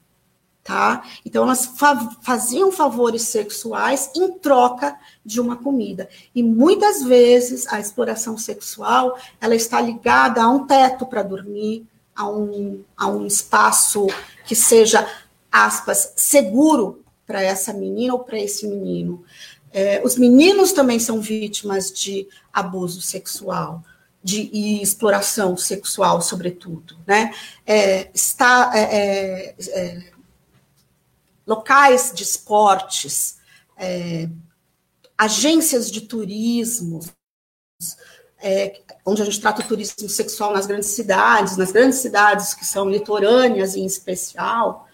Tá? Então, elas fa faziam favores sexuais em troca de uma comida. E muitas vezes a exploração sexual ela está ligada a um teto para dormir, a um, a um espaço que seja, aspas, seguro para essa menina ou para esse menino. É, os meninos também são vítimas de abuso sexual de, e exploração sexual, sobretudo. Né? É, está, é, é, é locais de esportes, é, agências de turismo, onde a gente trata o turismo sexual nas grandes cidades, nas grandes cidades que são litorâneas em especial,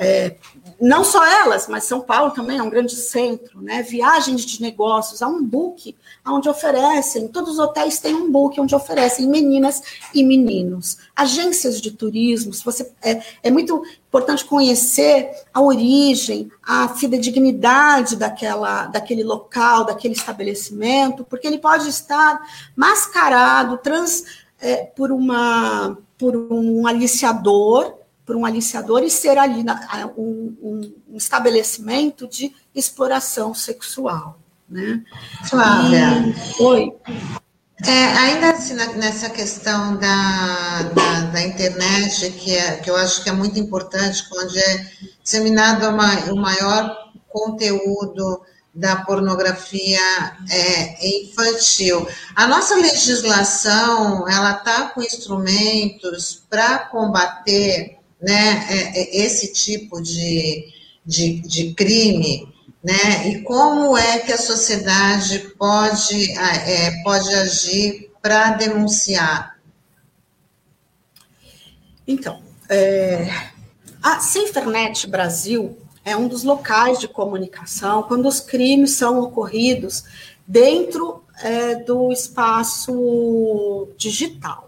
é, não só elas, mas São Paulo também é um grande centro, né? Viagens de negócios, há um book onde oferecem, todos os hotéis têm um book onde oferecem meninas e meninos. Agências de turismo, você, é, é muito importante conhecer a origem, a fidedignidade daquela, daquele local, daquele estabelecimento, porque ele pode estar mascarado trans, é, por, uma, por um aliciador por um aliciador e ser ali na, um, um, estabelecimento de exploração sexual. Né? Flávia. E, oi. É, ainda assim, nessa questão da, da, da, internet, que, é, que eu acho que é muito importante, onde é disseminado o maior conteúdo da pornografia é, infantil. A nossa legislação, ela está com instrumentos para combater né, é, é, esse tipo de, de, de crime, né? E como é que a sociedade pode, é, pode agir para denunciar? Então, é, a Safernet Brasil é um dos locais de comunicação quando os crimes são ocorridos dentro é, do espaço digital.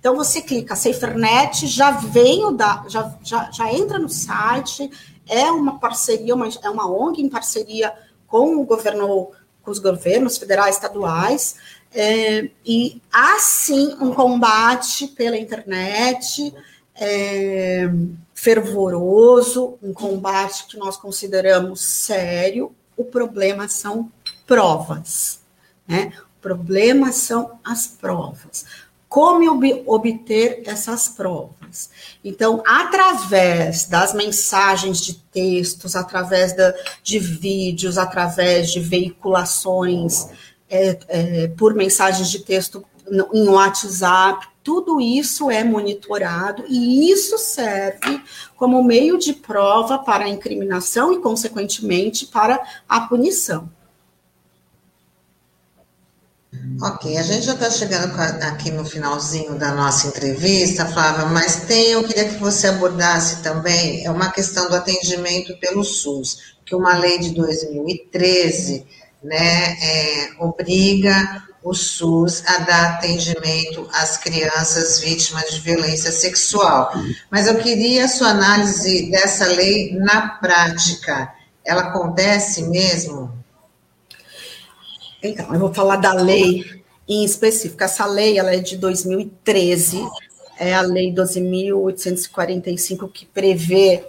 Então você clica SaferNet, já vem o da, já, já, já entra no site, é uma parceria, uma, é uma ONG em parceria com o governo, com os governos federais, estaduais, é, e há sim um combate pela internet é, fervoroso, um combate que nós consideramos sério. O problema são provas, né? O problema são as provas como ob obter essas provas. Então, através das mensagens de textos, através da, de vídeos, através de veiculações é, é, por mensagens de texto em WhatsApp, tudo isso é monitorado e isso serve como meio de prova para a incriminação e, consequentemente, para a punição. Ok, a gente já está chegando aqui no finalzinho da nossa entrevista, Flávia, mas tem, eu queria que você abordasse também, é uma questão do atendimento pelo SUS, que uma lei de 2013, né, é, obriga o SUS a dar atendimento às crianças vítimas de violência sexual. Mas eu queria a sua análise dessa lei na prática. Ela acontece mesmo? Então, eu vou falar da lei em específico. Essa lei ela é de 2013, é a lei 12.845, que prevê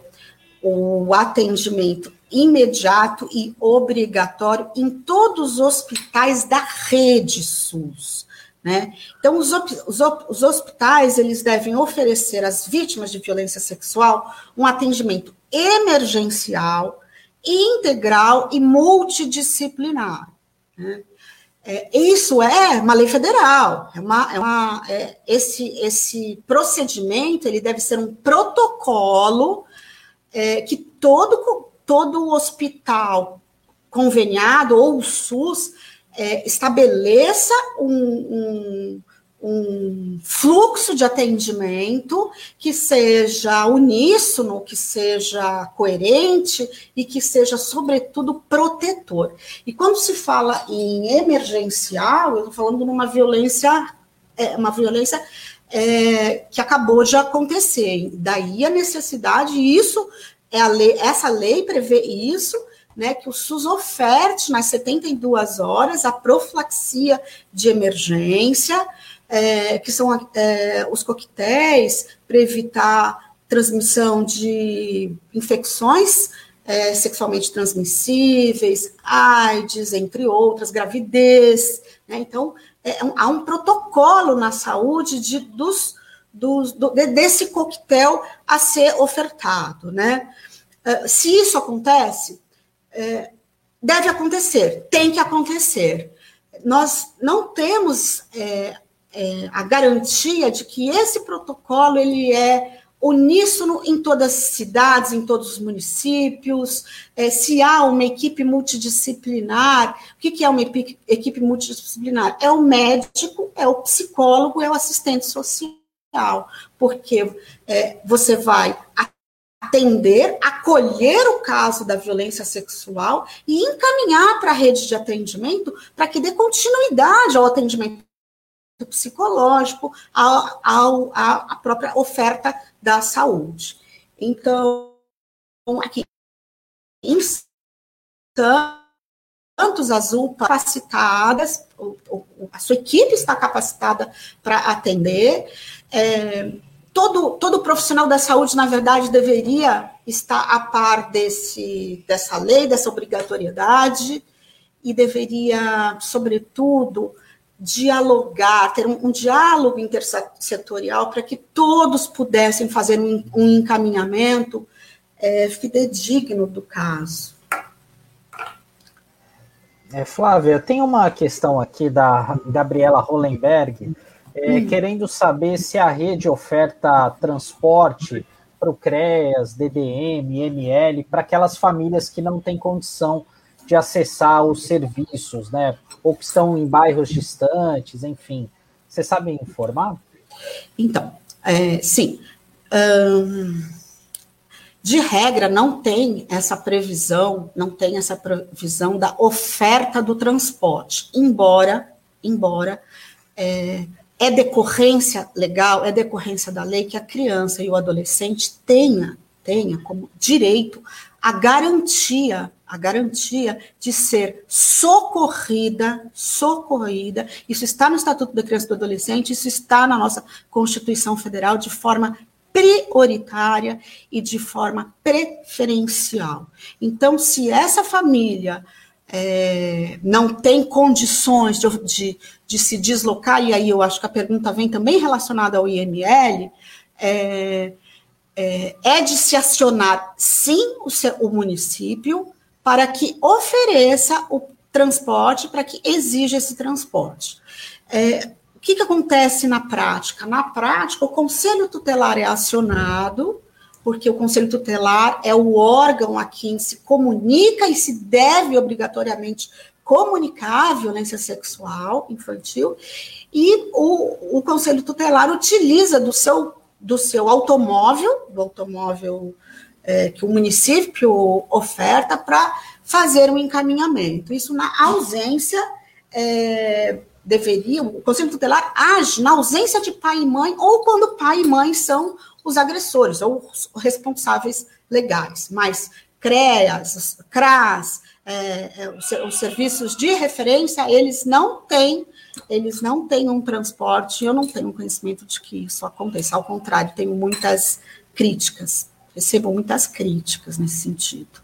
o atendimento imediato e obrigatório em todos os hospitais da rede SUS. Né? Então, os, os, os hospitais eles devem oferecer às vítimas de violência sexual um atendimento emergencial, integral e multidisciplinar. É, isso é uma lei federal. É uma, é uma, é, esse, esse procedimento ele deve ser um protocolo é, que todo, todo hospital conveniado ou o SUS é, estabeleça um, um um fluxo de atendimento que seja uníssono, que seja coerente e que seja, sobretudo, protetor. E quando se fala em emergencial, eu estou falando numa violência, é, uma violência é, que acabou de acontecer. Daí a necessidade, isso é a lei, essa lei prevê isso, né, que o SUS oferte nas 72 horas a profilaxia de emergência, é, que são é, os coquetéis para evitar transmissão de infecções é, sexualmente transmissíveis, AIDS, entre outras, gravidez. Né? Então, é, um, há um protocolo na saúde de, dos, dos, do, desse coquetel a ser ofertado. Né? É, se isso acontece, é, deve acontecer, tem que acontecer. Nós não temos é, é, a garantia de que esse protocolo ele é uníssono em todas as cidades, em todos os municípios, é, se há uma equipe multidisciplinar, o que, que é uma equipe, multidisciplinar? É o médico, é o psicólogo, é o assistente social, porque é, você vai atender, acolher o caso da violência sexual e encaminhar para a rede de atendimento para que dê continuidade ao atendimento psicológico, à própria oferta da saúde. Então, aqui em Santos Azul capacitadas, a sua equipe está capacitada para atender. É, todo, todo profissional da saúde, na verdade, deveria estar a par desse, dessa lei, dessa obrigatoriedade, e deveria, sobretudo, dialogar, ter um, um diálogo intersetorial para que todos pudessem fazer um, um encaminhamento é, fidedigno do caso. É, Flávia, tem uma questão aqui da Gabriela Hollenberg, é, hum. querendo saber se a rede oferta transporte para o CREAS, DDM, ML, para aquelas famílias que não têm condição de acessar os serviços, né? Ou que estão em bairros distantes, enfim. Você sabe informar? Então, é, sim. de regra, não tem essa previsão, não tem essa previsão da oferta do transporte, embora, embora é, é decorrência legal, é decorrência da lei que a criança e o adolescente tenha, tenha como direito a garantia, a garantia de ser socorrida, socorrida. Isso está no Estatuto da Criança e do Adolescente, isso está na nossa Constituição Federal de forma prioritária e de forma preferencial. Então, se essa família é, não tem condições de, de, de, se deslocar, e aí eu acho que a pergunta vem também relacionada ao IML, é, é, é de se acionar, sim, o, o município para que ofereça o transporte, para que exija esse transporte. É, o que, que acontece na prática? Na prática, o conselho tutelar é acionado, porque o Conselho Tutelar é o órgão a quem se comunica e se deve obrigatoriamente comunicar a violência sexual infantil, e o, o Conselho Tutelar utiliza do seu, do seu automóvel, do automóvel é, que o município oferta para fazer um encaminhamento. Isso na ausência, é, deveria, o Conselho Tutelar age na ausência de pai e mãe, ou quando pai e mãe são os agressores ou os responsáveis legais, mas CREAS, CRAS, é, é os serviços de referência, eles não têm, eles não têm um transporte, eu não tenho conhecimento de que isso aconteça, ao contrário, tenho muitas críticas, recebo muitas críticas nesse sentido.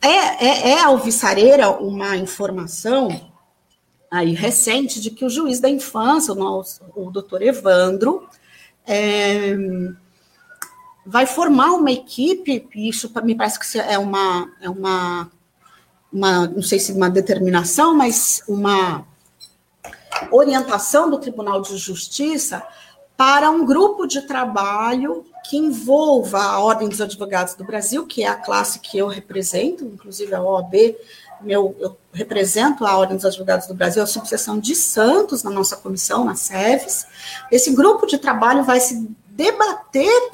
É, é, é alvissareira uma informação aí recente de que o juiz da infância, o, nosso, o doutor Evandro, é, vai formar uma equipe, isso me parece que é uma, é uma, uma, não sei se uma determinação, mas uma orientação do Tribunal de Justiça para um grupo de trabalho que envolva a Ordem dos Advogados do Brasil, que é a classe que eu represento, inclusive a OAB, meu, eu represento a Ordem dos Advogados do Brasil, a subseção de Santos, na nossa comissão, na SEVES. Esse grupo de trabalho vai se debater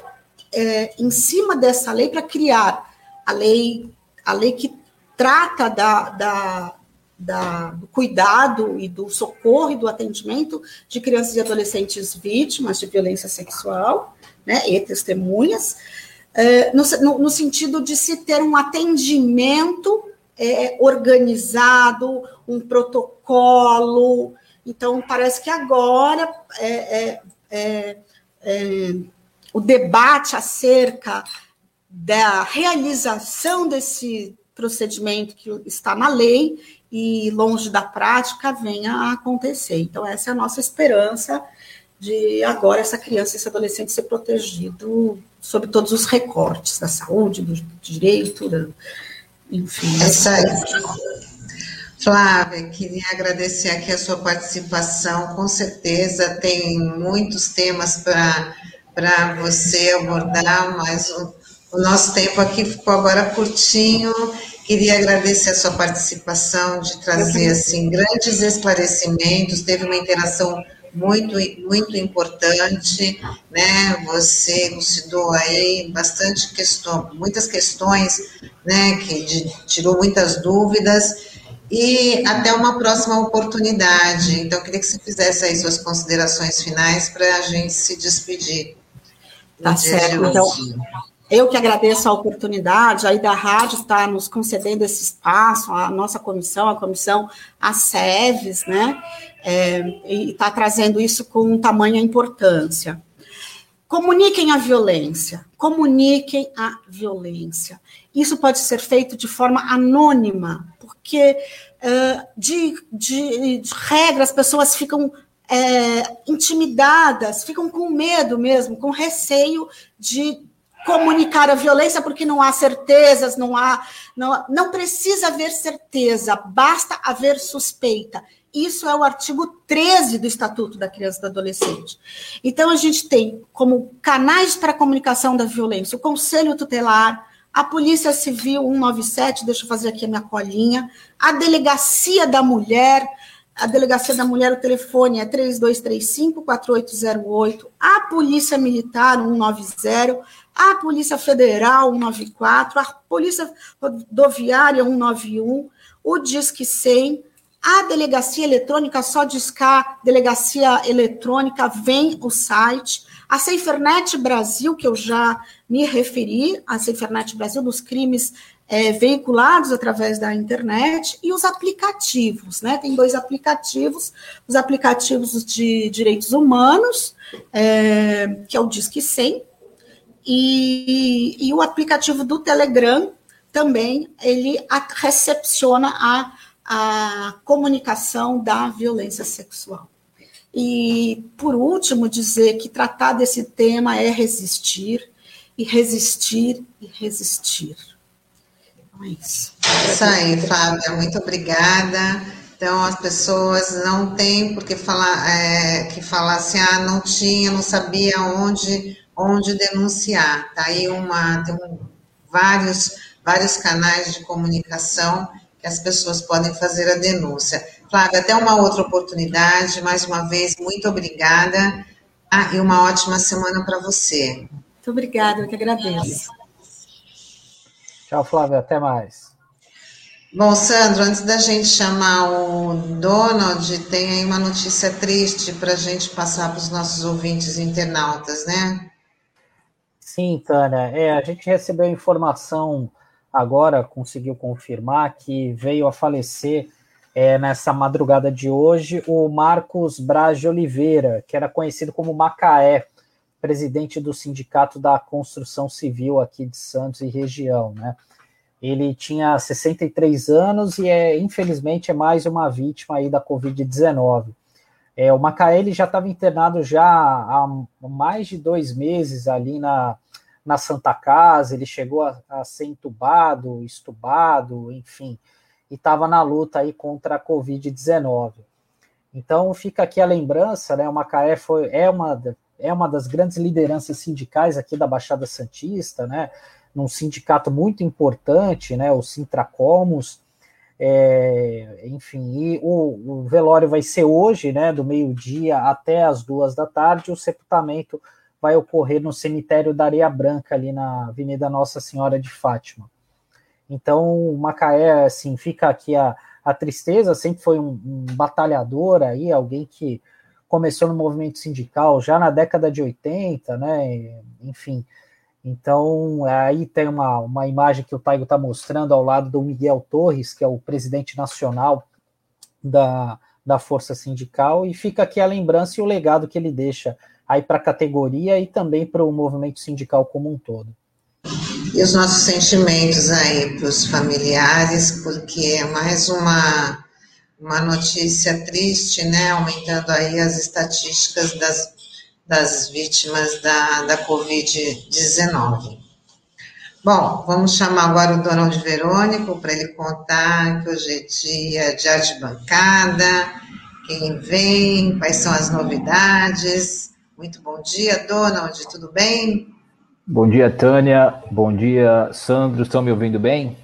é, em cima dessa lei para criar a lei, a lei que trata da, da, da, do cuidado e do socorro e do atendimento de crianças e adolescentes vítimas de violência sexual, né, e testemunhas, é, no, no, no, sentido de se ter um atendimento é, organizado, um protocolo. Então, parece que agora é, é o debate acerca da realização desse procedimento que está na lei e longe da prática venha a acontecer. Então, essa é a nossa esperança de agora essa criança, esse adolescente ser protegido sob todos os recortes da saúde, do direito, da, enfim. Essa aí. Flávia, queria agradecer aqui a sua participação. Com certeza tem muitos temas para você abordar, mas o, o nosso tempo aqui ficou agora curtinho. Queria agradecer a sua participação, de trazer assim grandes esclarecimentos. Teve uma interação muito, muito importante, né? Você elucidou aí bastante questão, muitas questões, né? Que de, tirou muitas dúvidas. E até uma próxima oportunidade. Então, queria que você fizesse aí suas considerações finais para a gente se despedir. Tá certo. Então, eu que agradeço a oportunidade aí da rádio estar nos concedendo esse espaço, a nossa comissão, a comissão ASEVES, né? É, e está trazendo isso com tamanha importância. Comuniquem a violência, comuniquem a violência. Isso pode ser feito de forma anônima, porque uh, de, de, de regra as pessoas ficam é, intimidadas, ficam com medo mesmo, com receio de comunicar a violência porque não há certezas, não há, não, não precisa haver certeza, basta haver suspeita. Isso é o artigo 13 do Estatuto da Criança e do Adolescente. Então, a gente tem como canais para a comunicação da violência o Conselho Tutelar, a Polícia Civil 197, deixa eu fazer aqui a minha colinha, a Delegacia da Mulher, a Delegacia da Mulher, o telefone é 3235-4808, a Polícia Militar 190, a Polícia Federal 194, a Polícia Rodoviária 191, o Disque 100, a delegacia eletrônica, só discar delegacia eletrônica, vem o site. A SaferNet Brasil, que eu já me referi, a SaferNet Brasil, dos crimes é, veiculados através da internet, e os aplicativos, né? Tem dois aplicativos, os aplicativos de direitos humanos, é, que é o Disque 100, e, e o aplicativo do Telegram também, ele recepciona a a comunicação da violência sexual. E, por último, dizer que tratar desse tema é resistir, e resistir, e resistir. Então é isso. Isso aí, Fábia, muito obrigada. Então, as pessoas não têm por que falar, é, que falar assim, ah, não tinha, não sabia onde, onde denunciar. Tá aí uma, tem um, vários, vários canais de comunicação as pessoas podem fazer a denúncia. Flávia, até uma outra oportunidade, mais uma vez, muito obrigada ah, e uma ótima semana para você. Muito obrigada, eu que agradeço. Tchau, Flávia, até mais. Bom, Sandro, antes da gente chamar o Donald, tem aí uma notícia triste para a gente passar para os nossos ouvintes internautas, né? Sim, Tânia. É, a gente recebeu informação agora conseguiu confirmar que veio a falecer é, nessa madrugada de hoje o Marcos Braz de Oliveira, que era conhecido como Macaé, presidente do Sindicato da Construção Civil aqui de Santos e região, né? Ele tinha 63 anos e é, infelizmente é mais uma vítima aí da Covid-19. É, o Macaé ele já estava internado já há mais de dois meses ali na, na Santa Casa, ele chegou a, a ser entubado, estubado, enfim, e estava na luta aí contra a Covid-19. Então fica aqui a lembrança, né? O Macaé foi, é, uma, é uma das grandes lideranças sindicais aqui da Baixada Santista, né? Num sindicato muito importante, né? O Sintracomos. É, enfim, e o, o, velório vai ser hoje, né? Do meio-dia até as duas da tarde, o sepultamento vai ocorrer no cemitério da Areia Branca, ali na Avenida Nossa Senhora de Fátima. Então, Macaé, assim, fica aqui a, a tristeza, sempre foi um, um batalhador aí, alguém que começou no movimento sindical já na década de 80, né, enfim. Então, aí tem uma, uma imagem que o Taigo está mostrando ao lado do Miguel Torres, que é o presidente nacional da, da Força Sindical, e fica aqui a lembrança e o legado que ele deixa aí para a categoria e também para o movimento sindical como um todo. E os nossos sentimentos aí para os familiares, porque é mais uma, uma notícia triste, né? Aumentando aí as estatísticas das, das vítimas da, da Covid-19. Bom, vamos chamar agora o Donald Verônico para ele contar que hoje é dia de arte bancada, quem vem, quais são as novidades. Muito bom dia, Donald, tudo bem? Bom dia, Tânia. Bom dia, Sandro. Estão me ouvindo bem?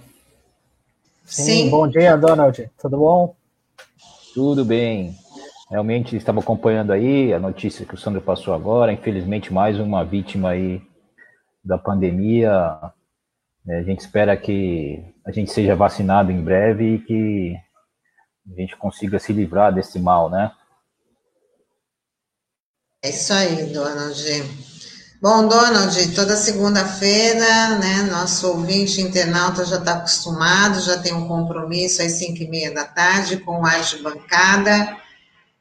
Sim. Sim. Bom dia, Donald. Tudo bom? Tudo bem. Realmente estava acompanhando aí a notícia que o Sandro passou agora. Infelizmente, mais uma vítima aí da pandemia. É, a gente espera que a gente seja vacinado em breve e que a gente consiga se livrar desse mal, né? É isso aí, Donald. Bom, Donald, toda segunda-feira, né, nosso ouvinte internauta já está acostumado, já tem um compromisso às cinco e meia da tarde com o Arte Bancada,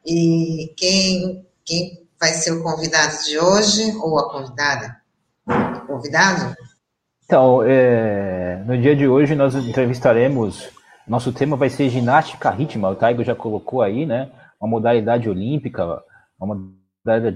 e quem, quem vai ser o convidado de hoje, ou a convidada? Convidado? Então, é, no dia de hoje nós entrevistaremos, nosso tema vai ser ginástica rítmica, o Taigo já colocou aí, né, uma modalidade olímpica, uma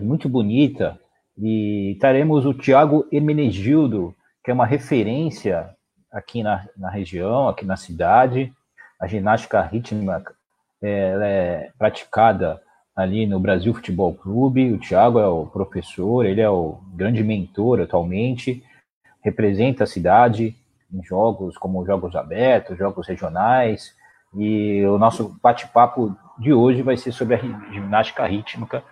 muito bonita, E teremos o Tiago Hermenegildo, que é uma referência aqui na, na região, aqui na cidade. A ginástica rítmica é, é praticada ali no Brasil Futebol Clube. O Thiago é o professor, ele é o grande mentor atualmente, representa a cidade em jogos como jogos abertos, jogos regionais. E o nosso bate-papo de hoje vai ser sobre a ginástica rítmica,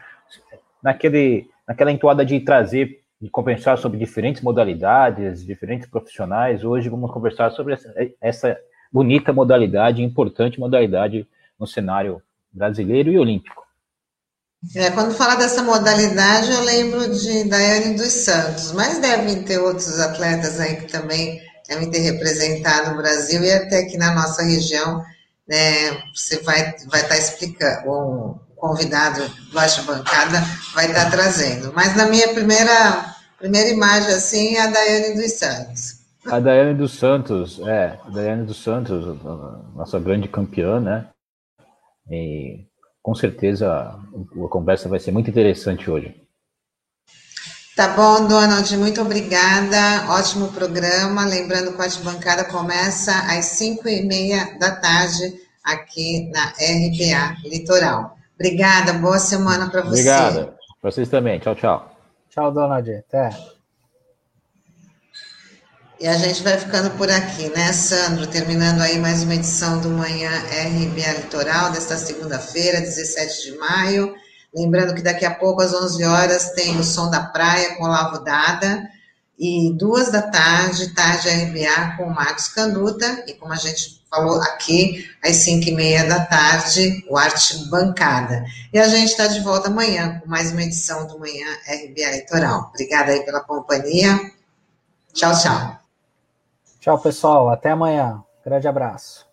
naquele, naquela entoada de trazer e conversar sobre diferentes modalidades, diferentes profissionais. Hoje vamos conversar sobre essa, essa bonita modalidade, importante modalidade no cenário brasileiro e olímpico. É, quando fala dessa modalidade, eu lembro de Daiane dos Santos, mas devem ter outros atletas aí que também devem ter representado o Brasil e até aqui na nossa região, né, você vai, vai estar tá explicando, convidado do Bancada vai estar trazendo. Mas na minha primeira, primeira imagem, assim, é a Daiane dos Santos. A Daiane dos Santos, é, a Daiane dos Santos, nossa grande campeã, né? E com certeza a conversa vai ser muito interessante hoje. Tá bom, Donald, muito obrigada. Ótimo programa. Lembrando que a bancada começa às 5 e meia da tarde aqui na RBA Litoral. Obrigada, boa semana para você. Obrigada. Para vocês também. Tchau, tchau. Tchau, Donald. Até. E a gente vai ficando por aqui, né, Sandro? Terminando aí mais uma edição do Manhã RBA Litoral, desta segunda-feira, 17 de maio. Lembrando que daqui a pouco, às 11 horas, tem o Som da Praia com Lavo Dada. E duas da tarde, tarde RBA com o Marcos Canduta. E como a gente falou aqui, às 5 e meia da tarde, o Arte Bancada. E a gente está de volta amanhã com mais uma edição do Manhã RBA Litoral. Obrigada aí pela companhia. Tchau, tchau. Tchau, pessoal. Até amanhã. Grande abraço.